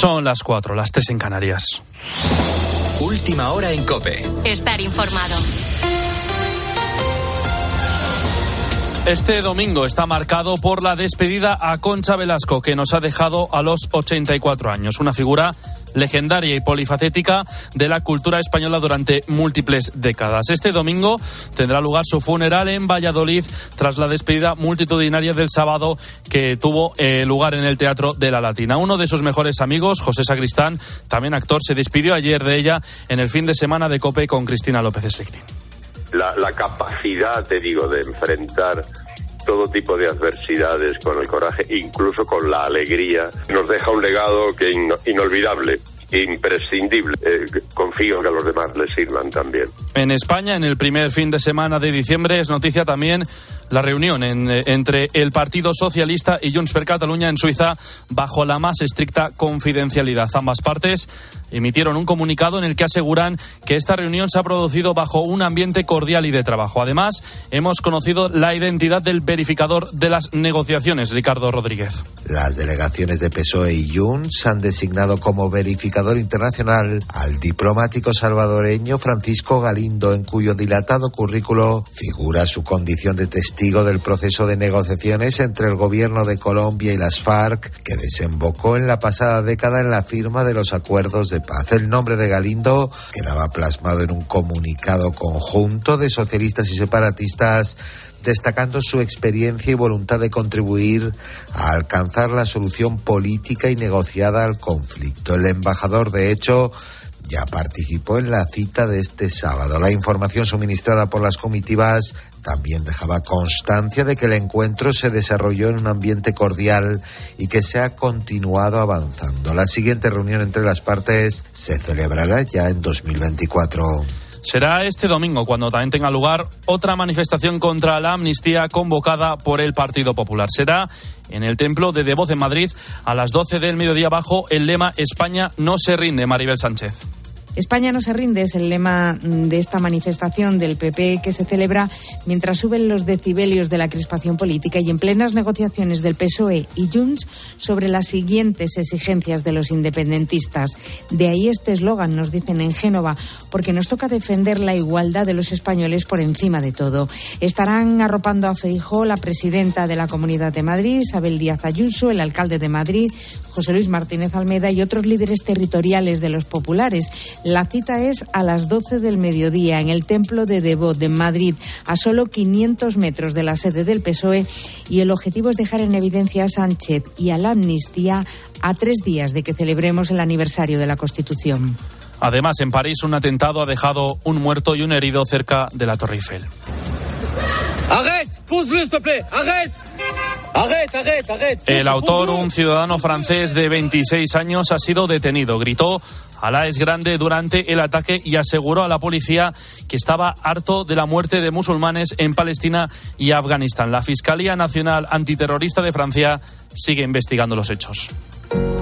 Son las cuatro, las tres en Canarias. Última hora en Cope. Estar informado. Este domingo está marcado por la despedida a Concha Velasco, que nos ha dejado a los 84 años. Una figura legendaria y polifacética de la cultura española durante múltiples décadas. Este domingo tendrá lugar su funeral en Valladolid tras la despedida multitudinaria del sábado que tuvo eh, lugar en el Teatro de la Latina. Uno de sus mejores amigos, José Sacristán, también actor, se despidió ayer de ella en el fin de semana de COPE con Cristina López Slichting la, capacidad, te digo, de enfrentar todo tipo de adversidades con el coraje, incluso con la alegría, nos deja un legado que inolvidable imprescindible. Eh, confío que a los demás les sirvan también. En España, en el primer fin de semana de diciembre, es noticia también la reunión eh, entre el Partido Socialista y Junts per Catalunya en Suiza bajo la más estricta confidencialidad. Ambas partes emitieron un comunicado en el que aseguran que esta reunión se ha producido bajo un ambiente cordial y de trabajo. Además, hemos conocido la identidad del verificador de las negociaciones, Ricardo Rodríguez. Las delegaciones de PSOE y Junts han designado como verificador internacional al diplomático salvadoreño Francisco Galindo, en cuyo dilatado currículo figura su condición de testigo del proceso de negociaciones entre el gobierno de Colombia y las FARC, que desembocó en la pasada década en la firma de los acuerdos de paz. El nombre de Galindo quedaba plasmado en un comunicado conjunto de socialistas y separatistas destacando su experiencia y voluntad de contribuir a alcanzar la solución política y negociada al conflicto. El embajador, de hecho, ya participó en la cita de este sábado. La información suministrada por las comitivas también dejaba constancia de que el encuentro se desarrolló en un ambiente cordial y que se ha continuado avanzando. La siguiente reunión entre las partes se celebrará ya en 2024. Será este domingo cuando también tenga lugar otra manifestación contra la amnistía convocada por el Partido Popular. Será en el Templo de Devoz en Madrid a las 12 del mediodía bajo el lema España no se rinde, Maribel Sánchez. España no se rinde es el lema de esta manifestación del PP que se celebra mientras suben los decibelios de la crispación política y en plenas negociaciones del PSOE y Junts sobre las siguientes exigencias de los independentistas. De ahí este eslogan, nos dicen en Génova, porque nos toca defender la igualdad de los españoles por encima de todo. Estarán arropando a Feijó la presidenta de la Comunidad de Madrid, Isabel Díaz Ayuso, el alcalde de Madrid, José Luis Martínez Almeda y otros líderes territoriales de los populares. La cita es a las 12 del mediodía en el Templo de Devot de Madrid, a solo 500 metros de la sede del PSOE, y el objetivo es dejar en evidencia a Sánchez y a la amnistía a tres días de que celebremos el aniversario de la Constitución. Además, en París un atentado ha dejado un muerto y un herido cerca de la Torre Eiffel. El autor, un ciudadano francés de 26 años, ha sido detenido. Gritó Alá es grande durante el ataque y aseguró a la policía que estaba harto de la muerte de musulmanes en Palestina y Afganistán. La Fiscalía Nacional Antiterrorista de Francia sigue investigando los hechos.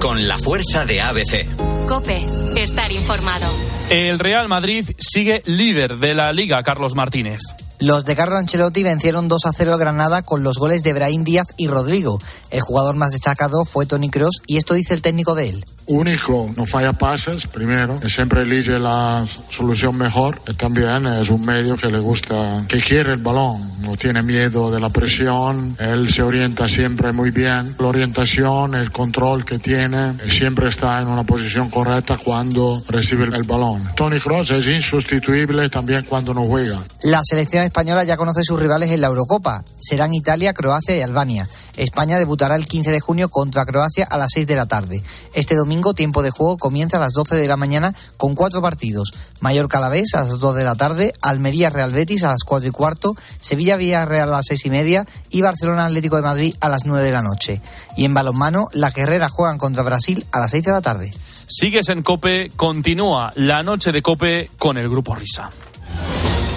Con la fuerza de ABC. Cope, estar informado. El Real Madrid sigue líder de la liga, Carlos Martínez. Los de Carlo Ancelotti vencieron 2 a 0 al Granada con los goles de Brahim Díaz y Rodrigo. El jugador más destacado fue Tony Cross y esto dice el técnico de él. Único, no falla pases, primero, siempre elige la solución mejor también es un medio que le gusta, que quiere el balón, no tiene miedo de la presión, él se orienta siempre muy bien, la orientación, el control que tiene, siempre está en una posición correcta cuando recibe el balón. Tony Cross es insustituible también cuando no juega. La selección española ya conoce sus rivales en la Eurocopa. Serán Italia, Croacia y Albania. España debutará el 15 de junio contra Croacia a las 6 de la tarde. Este domingo, tiempo de juego comienza a las 12 de la mañana con cuatro partidos. Mallorca Alavés a las 2 de la tarde, Almería Real Betis a las 4 y cuarto, Sevilla Villarreal a las 6 y media y Barcelona Atlético de Madrid a las 9 de la noche. Y en balonmano, la Guerrera juegan contra Brasil a las 6 de la tarde. Sigues en Cope, continúa la noche de Cope con el Grupo Risa.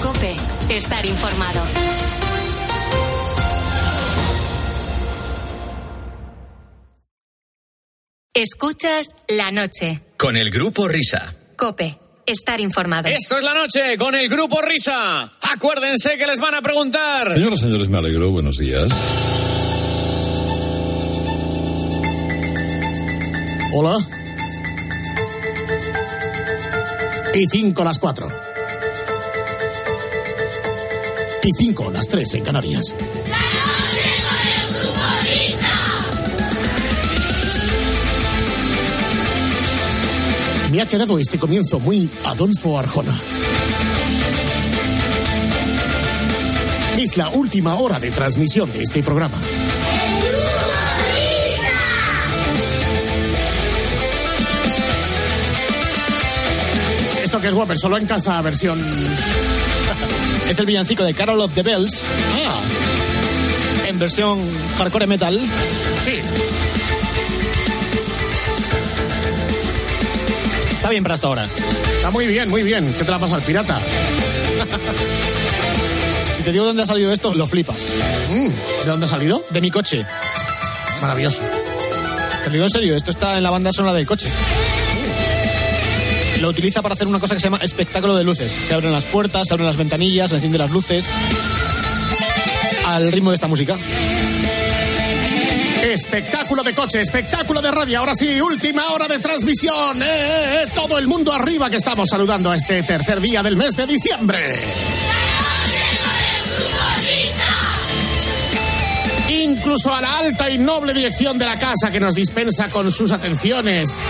Cope, estar informado. Escuchas la noche. Con el Grupo Risa. Cope, estar informado. Esto es la noche con el Grupo Risa. Acuérdense que les van a preguntar. Señoras, señores, me alegro. Buenos días. Hola. Y 5 las 4. Y 5 las 3 en Canarias. Me ha quedado este comienzo muy Adolfo Arjona. Es la última hora de transmisión de este programa. Esto que es Whopper, solo en casa versión... Es el villancico de Carol of the Bells. Ah, En versión hardcore metal. sí. Está bien para hasta ahora. Está muy bien, muy bien. ¿Qué te la pasa al pirata? Si te digo dónde ha salido esto, lo flipas. Mm, ¿De dónde ha salido? De mi coche. Maravilloso. Te lo digo en serio, esto está en la banda sonora del coche. Lo utiliza para hacer una cosa que se llama espectáculo de luces. Se abren las puertas, se abren las ventanillas, se encienden las luces. Al ritmo de esta música. Espectáculo de coche, espectáculo de radio. Ahora sí, última hora de transmisión. ¡Eh, eh, eh! Todo el mundo arriba que estamos saludando a este tercer día del mes de diciembre. Incluso a la alta y noble dirección de la casa que nos dispensa con sus atenciones.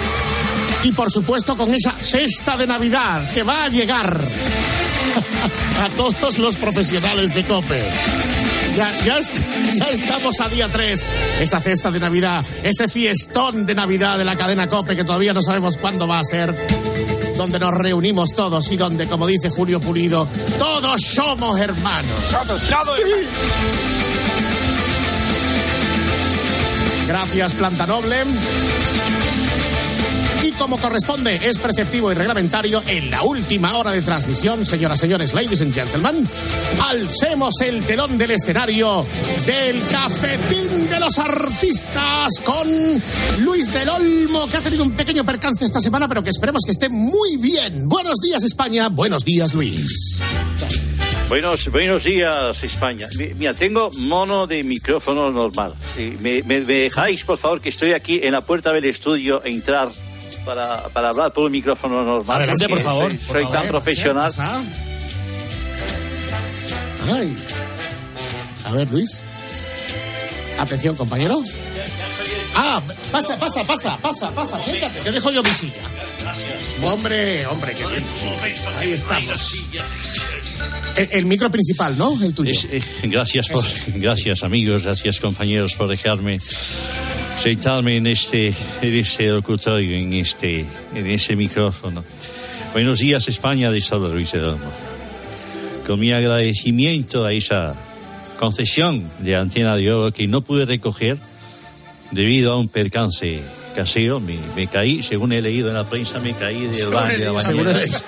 Y por supuesto con esa cesta de Navidad que va a llegar a todos los profesionales de COPE. Ya, ya, est- ya estamos a día 3. Esa cesta de Navidad, ese fiestón de Navidad de la cadena COPE que todavía no sabemos cuándo va a ser. Donde nos reunimos todos y donde, como dice Julio Pulido, todos somos hermanos. Sí. Gracias, Planta Noble. Y como corresponde, es preceptivo y reglamentario, en la última hora de transmisión, señoras, señores, ladies and gentlemen, alcemos el telón del escenario del Cafetín de los Artistas con Luis del Olmo, que ha tenido un pequeño percance esta semana, pero que esperemos que esté muy bien. Buenos días, España. Buenos días, Luis. Buenos, buenos días, España. Mi- Mira, tengo mono de micrófono normal. ¿Me, me- dejáis, por favor, que estoy aquí en la puerta del estudio, entrar para, para hablar por un micrófono normal? Adelante, por favor, Soy, por soy A tan ver, profesional. pasa, pasa. Ay. A ver, Luis. Atención, compañero. Ah, pasa, pasa, pasa, pasa, pasa, siéntate, te dejo yo mi silla. Hombre, hombre, qué bien. Ahí estamos. El, el micro principal, ¿no? El tuyo. Es- eh, gracias, por, gracias, amigos, gracias, compañeros, por dejarme sentarme en este, en este locutorio, en este, en ese micrófono. Buenos días, España, de Salvador Luis Olmo. Con mi agradecimiento a esa concesión de antena de oro que no pude recoger debido a un percance casero. Me, me caí, según he leído en la prensa, me caí del baño de la bañera. es.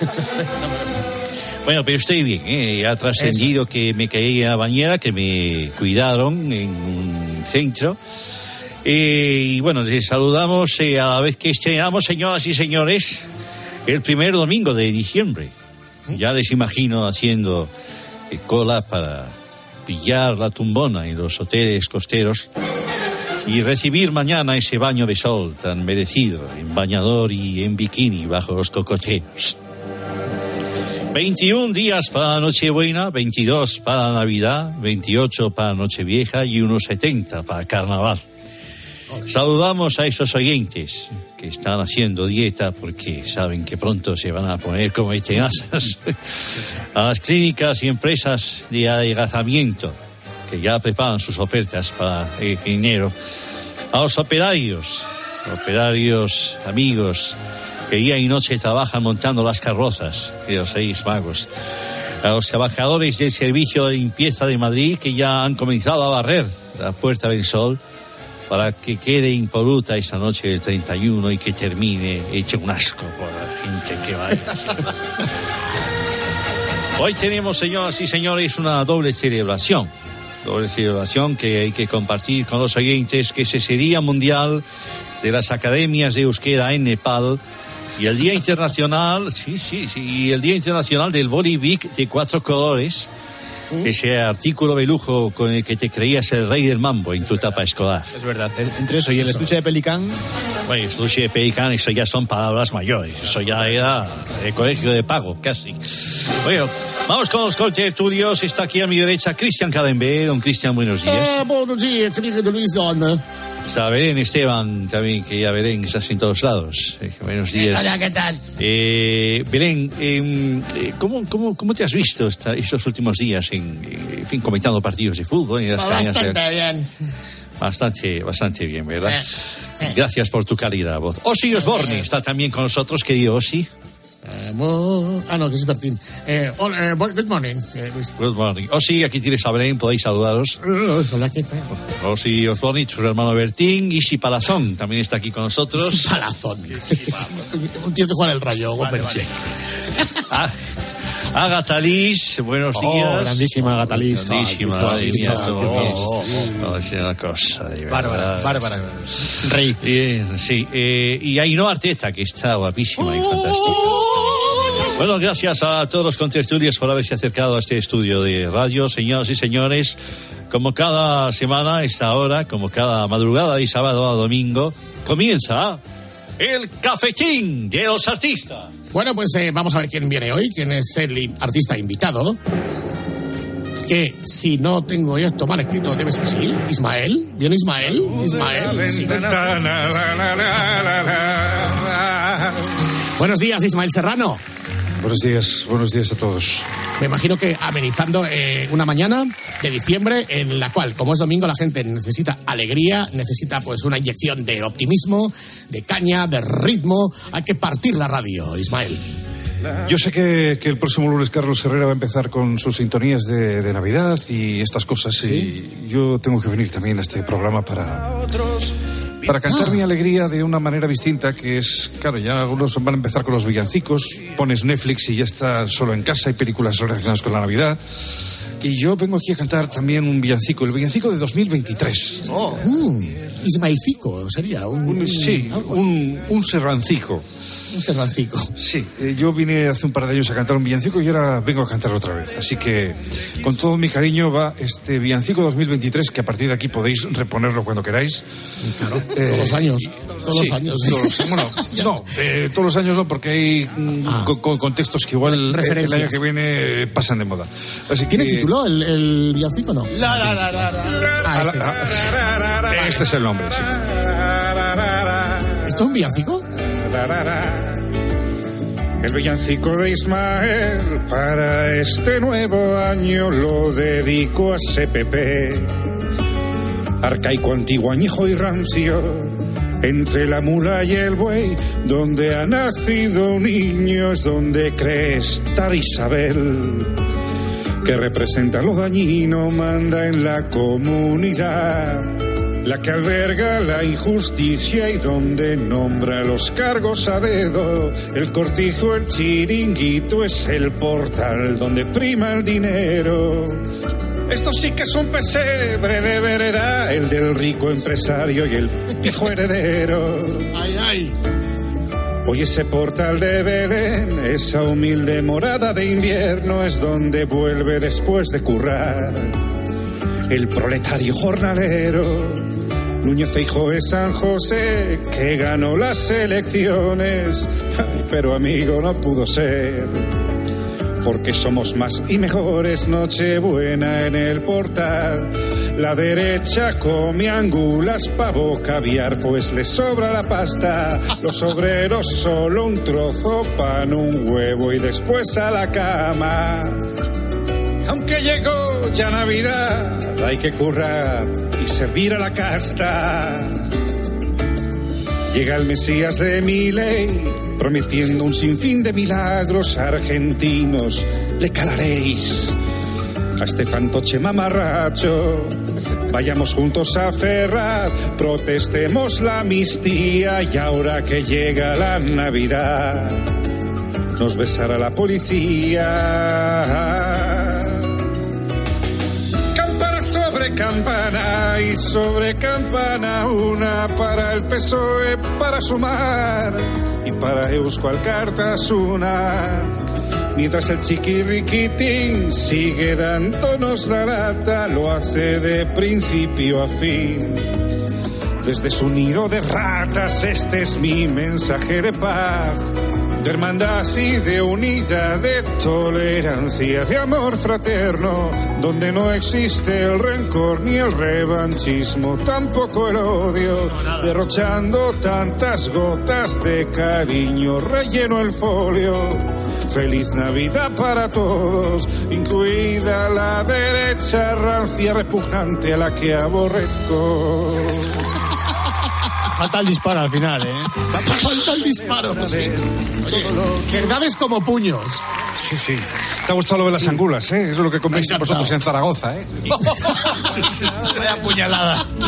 Bueno, pero estoy bien, ¿eh? ha trascendido que me caí en la bañera, que me cuidaron en un centro. Eh, y bueno, les saludamos eh, a la vez que estrenamos, señoras y señores, el primer domingo de diciembre. Ya les imagino haciendo eh, cola para pillar la tumbona en los hoteles costeros y recibir mañana ese baño de sol tan merecido, en bañador y en bikini bajo los cocoteros. 21 días para Nochebuena, 22 para Navidad, 28 para Nochevieja y unos 70 para Carnaval. Saludamos a esos oyentes que están haciendo dieta porque saben que pronto se van a poner como tenazas. a las clínicas y empresas de adelgazamiento que ya preparan sus ofertas para enero. A los operarios, operarios amigos que día y noche trabajan montando las carrozas de los seis magos. A los trabajadores del Servicio de Limpieza de Madrid que ya han comenzado a barrer la Puerta del Sol para que quede impoluta esa noche del 31 y que termine hecho un asco por la gente que vaya. Hoy tenemos, señoras y señores, una doble celebración. Doble celebración que hay que compartir con los oyentes, que es ese Día Mundial de las Academias de Euskera en Nepal y el Día Internacional, sí, sí, sí, y el Día Internacional del Body Big de cuatro colores, ese artículo de lujo con el que te creías el rey del mambo en tu etapa escolar. Es verdad. Entre eso y el estuche de Pelicán. Bueno, sushi de pelicán, eso ya son palabras mayores. Eso ya era el colegio de pago, casi. Bueno, vamos con los contertulios. Está aquí a mi derecha Cristian Calembe. Don Cristian, buenos días. Eh, buenos días, querido Luis Don. Está Belén Esteban también, que ya Belén estás en todos lados. Eh, buenos días. Hola, ¿qué tal? Eh, Belén, eh, eh, ¿cómo, cómo, ¿cómo te has visto esta- estos últimos días en, en fin, comentando partidos de fútbol? En las de- Bastante bien. Bastante, bastante bien, ¿verdad? Gracias por tu cálida voz. Osi Osborne está también con nosotros, querido Osi. Ah, no, que es Bertín. Eh, eh, good morning, eh, Luis. Good morning. Osi, aquí tienes a Belén, podéis saludaros. Eh, Hola, ¿qué tal? Osi Osborne, su hermano Bertín, Isi Palazón también está aquí con nosotros. Palazón. Un tío que juega el rayo, pero sí. Ah, Agatha Liz, buenos Oh, días. grandísima Agatha Liz. Grandísima, Ah, oh, no, es una cosa de Bárbara. Bárbara. Rey. Bien, sí. eh, y Ainhoa Arteta, que está guapísima y fantástica. Bueno, gracias a todos los contertulios por haberse acercado a este estudio de radio. Señoras y señores, como cada semana, esta hora, como cada madrugada y sábado a domingo, comienza el cafetín de los artistas. Bueno, pues eh, vamos a ver quién viene hoy, quién es el artista invitado. Que si no tengo esto mal escrito, debe ser sí. Ismael. ¿Viene Ismael? Ismael. sí. Buenos días, Ismael Serrano. Buenos días, buenos días a todos. Me imagino que amenizando eh, una mañana de diciembre en la cual, como es domingo, la gente necesita alegría, necesita pues una inyección de optimismo, de caña, de ritmo. Hay que partir la radio, Ismael. Yo sé que, que el próximo lunes Carlos Herrera va a empezar con sus sintonías de, de Navidad y estas cosas y yo tengo que venir también a este programa para, para cantar mi alegría de una manera distinta que es, claro, ya algunos van a empezar con los villancicos, pones Netflix y ya está solo en casa, hay películas relacionadas con la Navidad. Y yo vengo aquí a cantar también un villancico, el villancico de 2023. Mm, Ismaelcico sería un, Un- sí, un, un serrancico. un serrancico. Sí, eh, yo vine hace un par de años a cantar un villancico y ahora vengo a cantar otra vez. Así que con todo mi cariño va este villancico 2023 que a partir de aquí podéis reponerlo cuando queráis. Claro, Eh, todos los años. Todos sí, los años. todos bueno, no, eh, todos los años no, porque hay mm, Ah. co- co- contextos que igual el, año que viene eh, pasan de moda. Así ¿Tiene que- título el, el villancico o no? Ah, ese es. Este es el nombre, ¿Esto es un villancico? El villancico de Ismael para este nuevo año lo dedico a CPP. Arcaico, antiguo, añejo y rancio, entre la mula y el buey, donde ha nacido un niño es donde cree estar Isabel, que representa lo dañino, manda en la comunidad la que alberga la injusticia y donde nombra los cargos a dedo. El cortijo, el chiringuito es el portal donde prima el dinero. Esto sí que es un pesebre de veredad, el del rico empresario y el viejo heredero. Ay, ay. Hoy ese portal de Belén, esa humilde morada de invierno es donde vuelve después de currar el proletario jornalero. Núñez Feijóo es San José que ganó las elecciones, pero amigo no pudo ser. Porque somos más y mejores, Nochebuena en el portal. La derecha come angulas, pavo, caviar, pues le sobra la pasta. Los obreros solo un trozo, pan, un huevo y después a la cama. Aunque llegó ya Navidad, hay que currar y servir a la casta. Llega el Mesías de mi ley, prometiendo un sinfín de milagros argentinos. Le calaréis a este fantoche mamarracho. Vayamos juntos a Ferraz, protestemos la amnistía y ahora que llega la Navidad, nos besará la policía. Campana y sobre campana una para el PSOE para sumar y para Euskal Cartasuna. Mientras el chiquirriquitín sigue dándonos la lata, lo hace de principio a fin. Desde su nido de ratas, este es mi mensaje de paz, de hermandad y de unidad, de tolerancia, de amor fraterno, donde no existe el rencor ni el revanchismo, tampoco el odio, derrochando tantas gotas de cariño, relleno el folio. Feliz Navidad para todos, incluida la derecha rancia repugnante a la que aborrezco. Falta el disparo al final, ¿eh? Falta el disparo. Sí. Oye, verdades como puños. Sí, sí. ¿Te ha gustado lo de las angulas, eh? Eso es lo que coméis vosotros en Zaragoza, ¿eh? Vaya puñalada.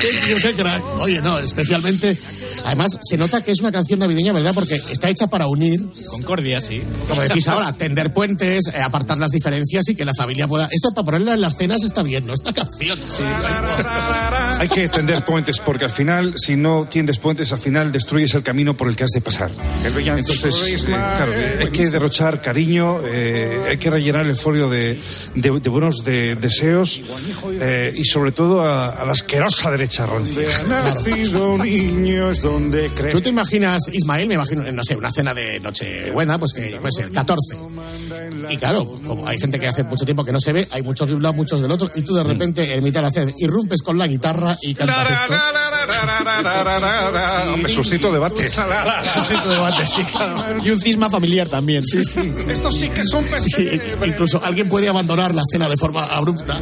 Qué, qué crack. Oye, no, especialmente. Además, se nota que es una canción navideña, ¿verdad? Porque está hecha para unir. Concordia, sí. Como decís ahora, tender puentes, eh, apartar las diferencias y que la familia pueda. Esto para ponerla en las cenas está bien, ¿no? Esta canción. Sí. Hay que tender puentes porque al final, si no tiendes puentes, al final destruyes el camino por el que has de pasar. Entonces, eh, claro, hay que derrochar cariño, eh, hay que rellenar el folio de, de- de buenos de- deseos eh, y sobre todo a, a la asquerosa derecha rancia. Nacido un niño es donde crece. ¿Tú te imaginas, Ismael, me imagino, no sé, una cena de Nochebuena, pues que puede ser 14. Y claro, como hay gente que hace mucho tiempo que no se ve, hay muchos de un lado, muchos del otro, y tú de repente, en mitad de la cena, irrumpes con la guitarra y cantas esto. Hombre, suscito debate. Suscito debate, sí, claro. Y un cisma familiar también. Sí, sí. Esto sí que son Sí, incluso alguien puede abandonar la cena de forma abrupta.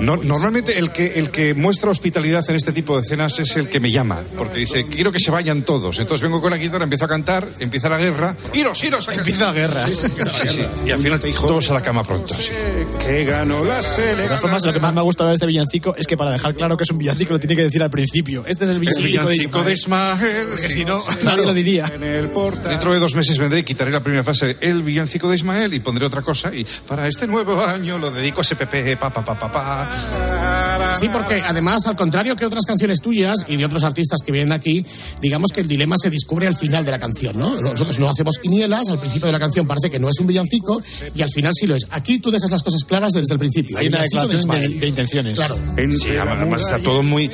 No- normalmente el que, el que muestra hospitalidad en este tipo de cenas es el que me llama, porque dice, quiero que se vayan todos. Entonces vengo con la guitarra, empiezo a cantar, empieza la guerra, iros, iros, empieza la guerra. Sí, sí. Y al final te dijo, todos a la cama pronto. sí. que ganó la De selección. todas formas, lo que más me ha gustado de este villancico es que para dejar claro que es un villancico lo tiene que decir al principio. Este es el El villancico, de de Ismael. Porque si no, nadie lo diría. Dentro de dos meses vendré y quitaré la primera frase de El villancico de Ismael y pondré otra cosa. Y para este nuevo año lo dedico a SPP, pa, pa, pa, pa, pa. Sí, porque además, al contrario que otras canciones tuyas y de otros artistas que vienen aquí, digamos que el dilema se descubre al final de la canción, ¿no? Nosotros no hacemos quinielas, al principio de la canción parece que no es un villancico y al final sí lo es. Aquí tú dejas las cosas claras desde el principio. Hay una declaración de intenciones. Claro. Sí, además está todo muy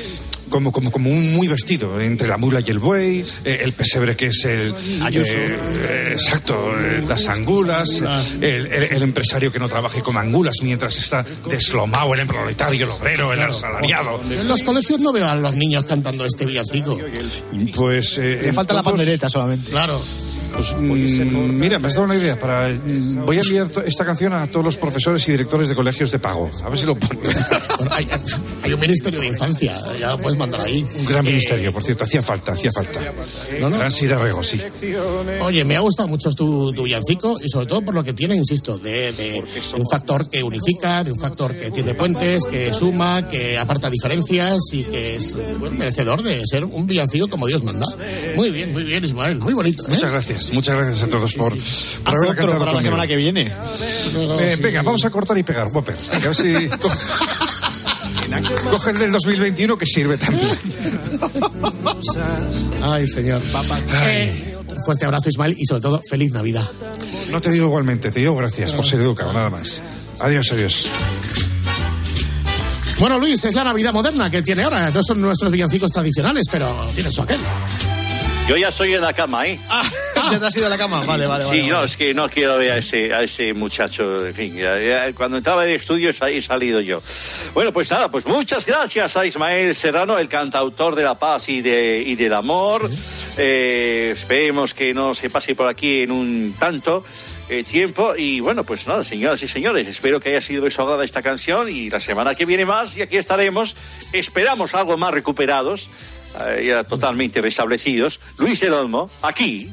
como, como, como un muy vestido entre la mula y el buey, eh, el pesebre que es el Ayuso. eh, eh, exacto, eh, las angulas, el, el- el empresario que no trabaje con angulas mientras está deslomado el proletario, el obrero, el asalariado. En los colegios no veo a los niños cantando este villancico. Pues eh, Le falta la pandereta solamente. Claro. Pues, mm, mira, me has dado una idea. Para, mm, voy a enviar esta canción a todos los profesores y directores de colegios de pago. A ver si lo ponen. Bueno, hay, hay un ministerio de infancia, ya lo puedes mandar ahí. Un gran Eh, ministerio, por cierto. Hacía falta, hacía falta. No, no. Gran Sirarrego, sí. Oye, me ha gustado mucho tu, tu villancico y sobre todo por lo que tiene, insisto, de, de un factor que unifica, de un factor que tiene puentes, que suma, que aparta diferencias y que es merecedor de ser un villancico como Dios manda. Muy bien, muy bien, Ismael, muy bonito. ¿eh? Muchas gracias, muchas gracias a todos por, por otro cantado para la semana que viene. Eh, Venga, vamos a cortar y pegar, Whopper. Venga, a ver si... co- Coge el del 2021 que sirve también. Ay, señor. Eh, fuerte abrazo, Ismael, y sobre todo, feliz Navidad. No te digo igualmente, te digo gracias por ser educado, nada más. Adiós, adiós. Bueno, Luis, es la Navidad moderna que tiene ahora. No son nuestros villancicos tradicionales, pero tiene su aquel. Yo ya estoy en la cama, ¿eh? Ah, ya te has ido a la cama. Vale, vale, vale. Sí, no, vale. es que no quiero ver a ese, a ese muchacho, en fin, ya- ya cuando entraba en el estudio he salido yo. Bueno, pues nada, pues muchas gracias a Ismael Serrano, el cantautor de la paz y, de, y del amor. Eh, esperemos que no se pase por aquí en un tanto eh, tiempo. Y bueno, pues nada, señoras y señores, espero que haya sido de su agrado esta canción y la semana que viene más y aquí estaremos. Esperamos algo más recuperados, eh, ya totalmente restablecidos. Luis El Olmo, aquí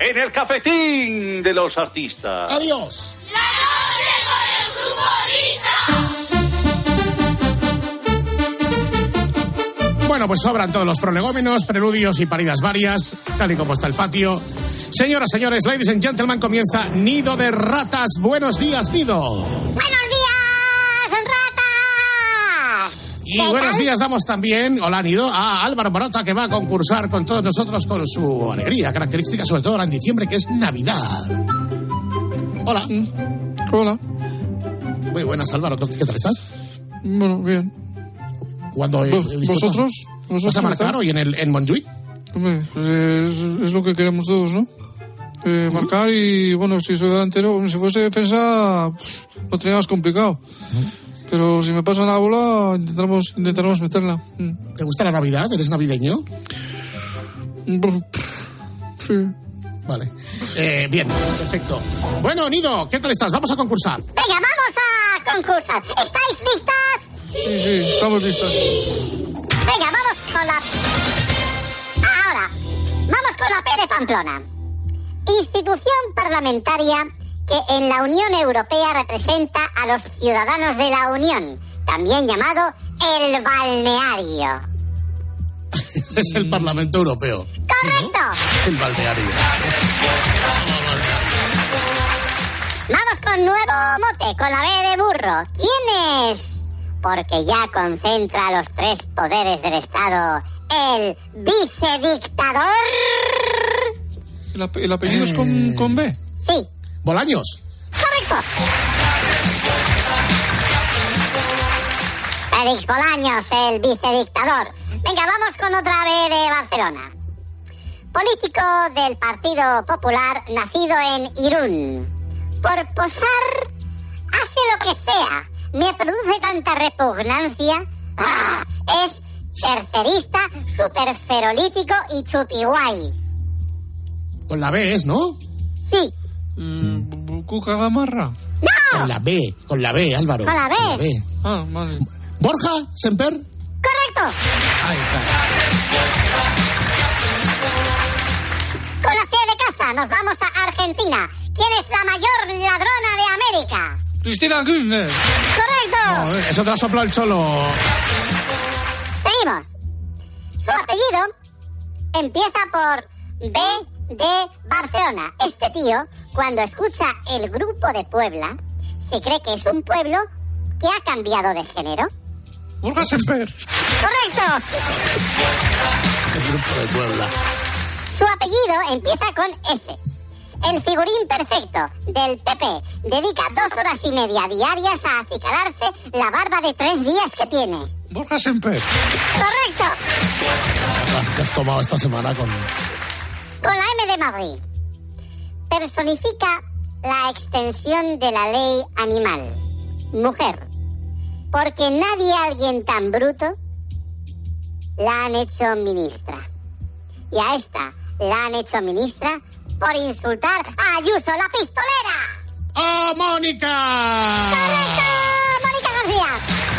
en el cafetín de los artistas. Adiós. Bueno, pues sobran todos los prolegómenos, preludios y paridas varias, tal y como está el patio. Señoras, señores, ladies and gentlemen, comienza Nido de Ratas. Buenos días, Nido. ¡Buenos Y buenos días damos también, hola Nido, a Álvaro Morata que va a concursar con todos nosotros con su alegría característica, sobre todo ahora en diciembre, que es Navidad. Hola. Hola. Muy buenas, Álvaro. ¿Qué tal estás? Bueno, bien. Cuando ¿Vos- ¿Vosotros? ¿Vas a marcar hoy en, el, en Montjuic? Hombre, pues, es, es lo que queremos todos, ¿no? Eh, Marcar y, bueno, si soy delantero, si fuese defensa, pues, lo tenía más complicado. Pero si me pasan la bola, intentaremos, intentaremos meterla. Mm. ¿Te gusta la Navidad? ¿Eres navideño? Sí. Vale. Eh, bien, perfecto. Bueno, Nido, ¿qué tal estás? Vamos a concursar. Venga, vamos a concursar. ¿Estáis listas? Sí, sí, estamos listos. Venga, vamos con la... Ahora, vamos con la P de Pamplona. Institución parlamentaria que en la Unión Europea representa a los ciudadanos de la Unión, también llamado el balneario. Es el Parlamento Europeo. ¡Correcto! El balneario. Vamos con nuevo mote, con la B de burro. ¿Quién es? Porque ya concentra los tres poderes del Estado. El vicedictador. ¿El, ape- el apellido es con, con B? Sí, Bolaños. correcto. Félix Bolaños, el vicedictador. Venga, vamos con otra B de Barcelona. Político del Partido Popular nacido en Irún. Por posar, hace lo que sea. Me produce tanta repugnancia. Ah, es tercerista, superferolítico y chupiguay. Con la B es, ¿no? Sí, ¿Cuca Gamarra? ¡No! Con la B, con la B, Álvaro. Con la B. Ah, vale. Borja, Semper. correcto. Ahí está. Con la C de casa nos vamos a Argentina. ¿Quién es la mayor ladrona de América? Cristina Kirchner. ¡Correcto! No, eh, eso te lo ha soplado el cholo. Seguimos. Su apellido empieza por B de Barcelona. Este tío, cuando escucha el grupo de Puebla, se cree que es un pueblo que ha cambiado de género. Borja Semper. ¡Correcto! El grupo de Puebla. Su apellido empieza con S. El figurín perfecto del PP dedica dos horas y media diarias a acicalarse la barba de tres días que tiene. Borja Semper. ¡Correcto! Las que has tomado esta semana con... Con la M de Madrid. Personifica la extensión de la ley animal. Mujer. Porque nadie, alguien tan bruto, la han hecho ministra. Y a esta la han hecho ministra por insultar a Ayuso, la pistolera. ¡Oh, Mónica! ¡Mónica García!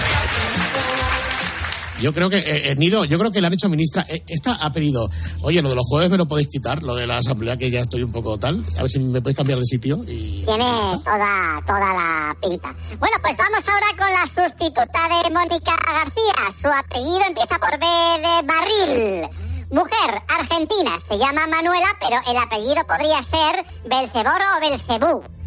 Yo creo que, eh, eh, Nido, yo creo que le han hecho ministra. Eh, esta ha pedido, oye, lo de los jueves me lo podéis quitar, lo de la asamblea, que ya estoy un poco tal. A ver si me podéis cambiar de sitio. Y... Tiene toda, toda la pinta. Bueno, pues vamos ahora con la sustituta de Mónica García. Su apellido empieza por B de barril. Mujer, argentina, se llama Manuela, pero el apellido podría ser Belcebor o Belcebú.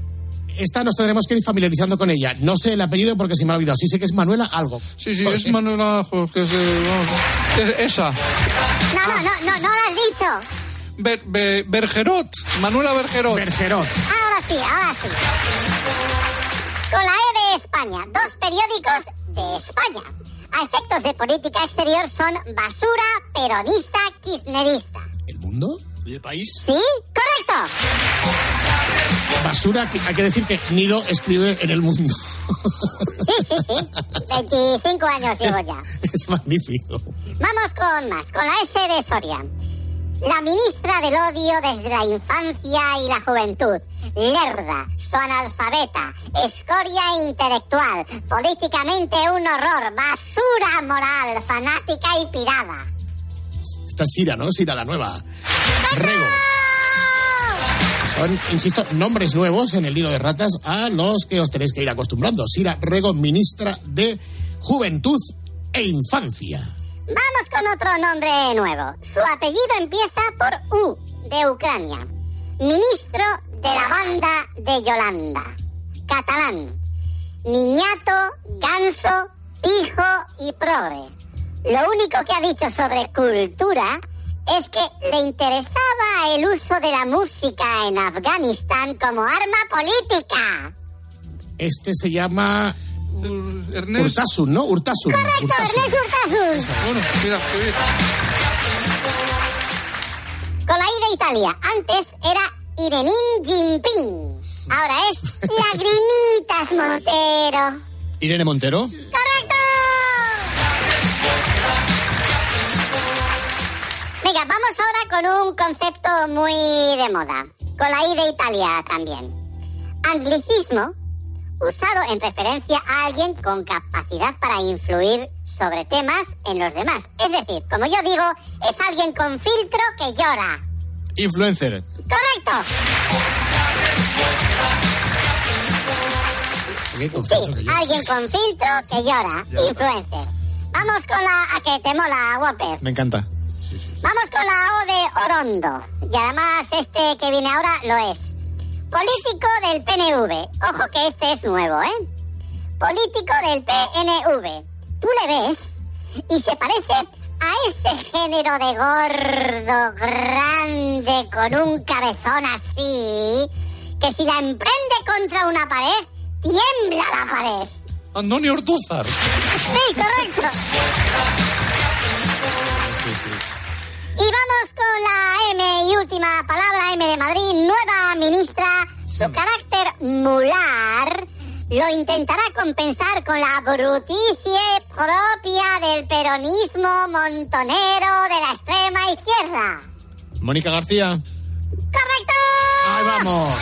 Esta nos tendremos que ir familiarizando con ella. No sé el apellido porque se me ha olvidado. Sí sé que es Manuela algo. Sí, sí, es Manuela Jos, que es, eh, vamos, es- esa. No, no, no, no, no lo has dicho. Ber- Be- Bergerot. Manuela Bergerot. Bergerot. Ahora sí, ahora sí. Con la E de España, dos periódicos de España. A efectos de política exterior son basura, peronista, kirchnerista. ¿El mundo? ¿Y el país? ¿Sí? ¡Correcto! Basura, hay que decir que Nido escribe en el mundo. Sí, sí, sí. 25 años llevo ya. es magnífico. Vamos con más, con la S de Soria. La ministra del odio desde la infancia y la juventud. Lerda, su analfabeta, escoria intelectual, políticamente un horror, basura moral, fanática y pirada. Sira, ¿no? Sira la nueva. Rego. Son, insisto, nombres nuevos en el nido de ratas a los que os tenéis que ir acostumbrando. Sira Rego, ministra de Juventud e Infancia. Vamos con otro nombre nuevo. Su apellido empieza por U, de Ucrania. Ministro de la banda de Yolanda. Catalán. Niñato, ganso, pijo y progre. Lo único que ha dicho sobre cultura es que le interesaba el uso de la música en Afganistán como arma política. Este se llama Ernest. Urtasun, ¿no? Urtasun. Correcto, Urtasun. Ernest Urtasun. Bueno, mira, qué bien. Con la I de Italia. Antes era Irenín Jinping. Ahora es Lagrimitas Montero. Irene Montero. ¡Correcto! Venga, vamos ahora con un concepto muy de moda. Con la I de Italia también. Anglicismo usado en referencia a alguien con capacidad para influir sobre temas en los demás. Es decir, como yo digo, es alguien con filtro que llora. Influencer. ¡Correcto! Sí, alguien con filtro que llora. Influencer. Vamos con la... a que te mola, Whopper. Me encanta. Vamos con la O de Orondo. Y además este que viene ahora lo es. Político del PNV. Ojo que este es nuevo, ¿eh? Político del PNV. Tú le ves y se parece a ese género de gordo, grande, con un cabezón así, que si la emprende contra una pared, tiembla la pared. Antonio Ortúzar. Sí, correcto. Y vamos con la M y última palabra, M de Madrid, nueva ministra. Su carácter mular lo intentará compensar con la bruticie propia del peronismo montonero de la extrema izquierda. Mónica García. ¡Correcto! Ahí vamos.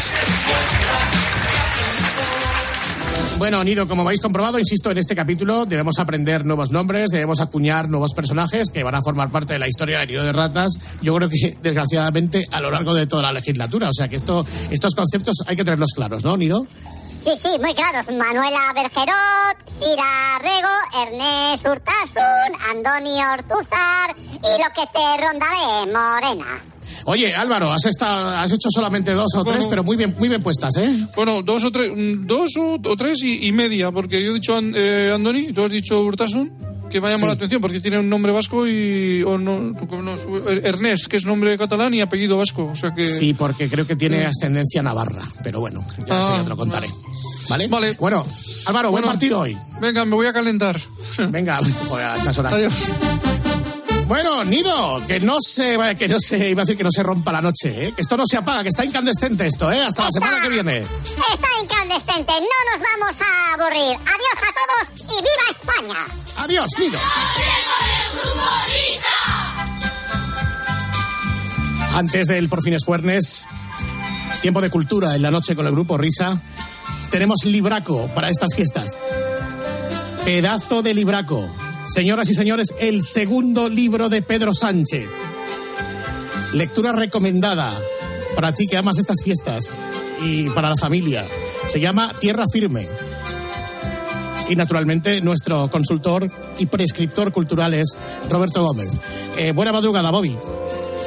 Bueno, Nido, como habéis comprobado, insisto, en este capítulo debemos aprender nuevos nombres, debemos acuñar nuevos personajes que van a formar parte de la historia del Nido de Ratas, yo creo que, desgraciadamente, a lo largo de toda la legislatura. O sea que esto, estos conceptos hay que tenerlos claros, ¿no, Nido? Sí, sí, muy claros. Manuela Bergerot, Sira Rego, Ernest Urtasun, Andoni Ortúzar y lo que te rondaré, Morena. Oye, Álvaro, has, estado, has hecho solamente dos o tres, Bueno. pero muy bien, muy bien puestas, ¿eh? Bueno, dos o tres, dos o, o tres y, y media, porque yo he dicho eh, Andoni, y tú has dicho Urtasun, que me ha llamado la atención porque tiene un nombre vasco y. O no, no, Ernest, que es nombre catalán y apellido vasco. O sea que. Sí, porque creo que tiene ascendencia navarra, pero bueno, ya eso Ah, ya te lo contaré. ¿Vale? Vale. Bueno, Álvaro, buen partido hoy. Venga, me voy a calentar. Venga, pues a estas horas. Adiós. Bueno, Nido, que no se, que no se, iba a decir que no se rompa la noche, ¿eh? que esto no se apaga, que está incandescente esto, ¿eh? Hasta la semana que viene. Está incandescente, no nos vamos a aburrir. Adiós a todos y viva España. Adiós, Nido. Antes del Por fin es Juernes, tiempo de cultura en la noche con el grupo Risa, tenemos libraco para estas fiestas. Pedazo de libraco. Señoras y señores, el segundo libro de Pedro Sánchez. Lectura recomendada para ti que amas estas fiestas y para la familia. Se llama Tierra Firme. Y naturalmente nuestro consultor y prescriptor cultural es Roberto Gómez. Eh, buena madrugada, Bobby.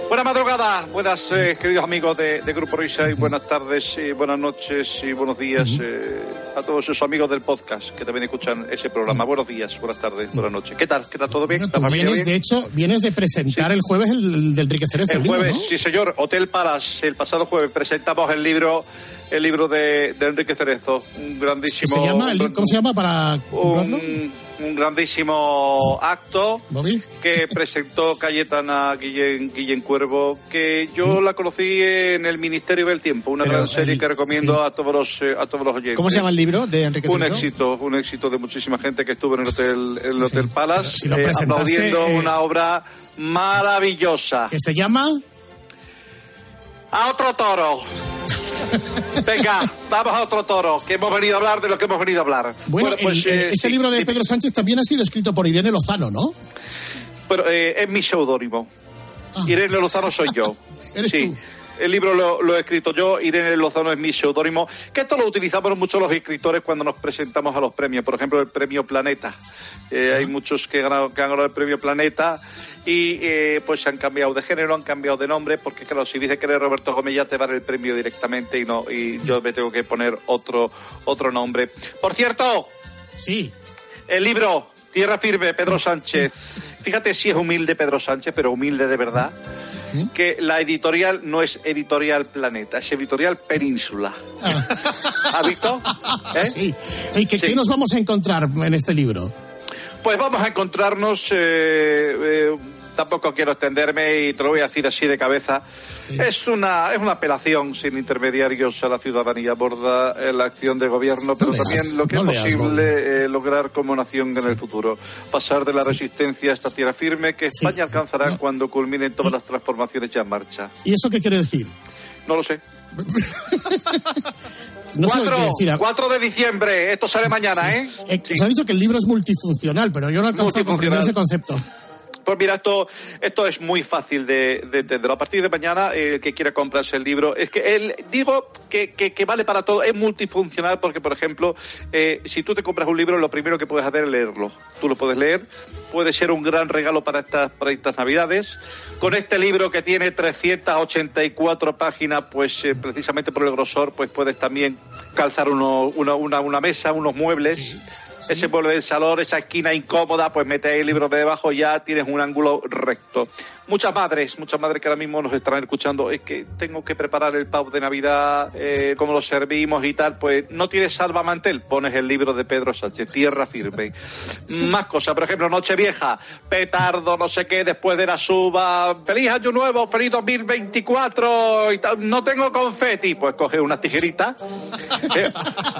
Buenas madrugadas, buenas eh, queridos amigos de, de Grupo Risa y buenas tardes y buenas noches y buenos días eh, a todos esos amigos del podcast que también escuchan ese programa. Buenos días, buenas tardes, buenas noches. ¿Qué tal? ¿Qué tal? ¿Todo bien? ¿La Tú familia vienes, bien? de hecho, vienes de presentar el jueves el, el del Enrique Cerezo. El libro, jueves, ¿no? sí señor, Hotel Palace. El pasado jueves presentamos el libro, el libro de, de Enrique Cerezo, un ¿Qué grandísimo, se llama? el ¿Cómo se llama para un, un grandísimo acto que presentó Cayetana Guillén, Guillén Cuervo, que yo la conocí en el Ministerio del Tiempo, una Pero gran serie el- que recomiendo a todos los eh, a todos los oyentes. ¿Cómo se llama el libro de Enrique Un éxito, un éxito de muchísima gente que estuvo en el Hotel, en el hotel Palace, si eh, aplaudiendo eh, una obra maravillosa. Que se llama... A otro toro. Venga, vamos a otro toro, que hemos venido a hablar de lo que hemos venido a hablar. Bueno, pues, el- eh, este sí, libro de Pedro Sánchez también ha sido escrito por Irene Lozano, ¿no? Pero es mi seudónimo. Irene Lozano soy yo. Ah. Eres sí. tú. El libro lo, lo he escrito yo, Irene Lozano es mi seudónimo, que esto lo utilizamos mucho los escritores cuando nos presentamos a los premios, por ejemplo el premio Planeta. Eh, hay muchos que, han ganado- que han ganado el premio Planeta y eh, pues se han cambiado de género, han cambiado de nombre, porque claro, si dice que eres Roberto Gómez ya te van el premio directamente y no y yo me tengo que poner otro, otro nombre. Por cierto, sí. el libro Tierra Firme, Pedro Sánchez. Fíjate si es humilde Pedro Sánchez, pero humilde de verdad. Que la editorial no es Editorial Planeta, es Editorial Península. ¿Has visto? ¿Eh? Sí. ¿Y qué, qué nos vamos a encontrar en este libro? Pues vamos a encontrarnos, eh, eh, tampoco quiero extenderme y te lo voy a decir así de cabeza. Es una es una apelación sin intermediarios a la ciudadanía, aborda eh, la acción de gobierno, pero No leas, también lo que no es leas, posible eh, lograr como nación en el futuro. Pasar de la resistencia a esta tierra firme que España alcanzará cuando culminen todas las transformaciones ya en marcha. ¿Y eso qué quiere decir? No lo sé. No Cuatro, decir. 4 de diciembre, esto sale mañana, ¿eh? Eh, Se ha dicho que el libro es multifuncional, pero yo no alcanzo a comprender ese concepto. Pues mira, esto, esto es muy fácil de, de entender. A partir de mañana, el que quiera comprarse el libro, es que el, digo que, que- que vale para todo, es multifuncional porque, por ejemplo, eh, si tú te compras un libro, lo primero que puedes hacer es leerlo. Tú lo puedes leer, puede ser un gran regalo para estas, para estas navidades. Con este libro que tiene 384 páginas, pues eh, precisamente por el grosor, pues puedes también calzar uno- una, una, una mesa, unos muebles. Ese mueble del salón, esa esquina incómoda, pues mete ahí el libro de debajo, ya tienes un ángulo recto. Muchas madres, muchas madres que ahora mismo nos estarán escuchando, es que tengo que preparar el pavo de Navidad, eh, cómo lo servimos y tal, pues no tienes salvamantel, pones el libro de Pedro Sánchez, Tierra Firme. Más cosas, por ejemplo, Nochevieja, petardo, no sé qué, después de la suba, feliz año nuevo, feliz 2024, y tal. no tengo confeti, pues coge una tijerita, eh,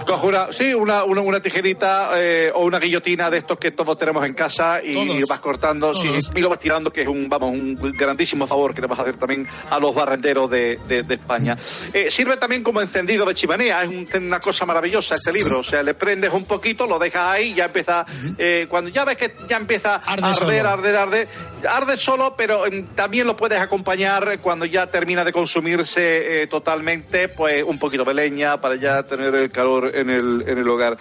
coge una, sí, una, una, una tijerita eh, o una guillotina de estos que todos tenemos en casa y Todos. vas cortando sí, y lo vas tirando, que es un, vamos, un grandísimo favor que le vas a hacer también a los barrenderos de, de- de España. Eh, sirve también como encendido de chimenea, es un- una cosa maravillosa este libro, o sea, le prendes un poquito, lo dejas ahí, ya empieza, eh, cuando ya ves que ya empieza a arder, arder, arder, arde solo, pero em, también lo puedes acompañar cuando ya termina de consumirse eh, totalmente, pues un poquito de leña para ya tener el calor en el, en el hogar.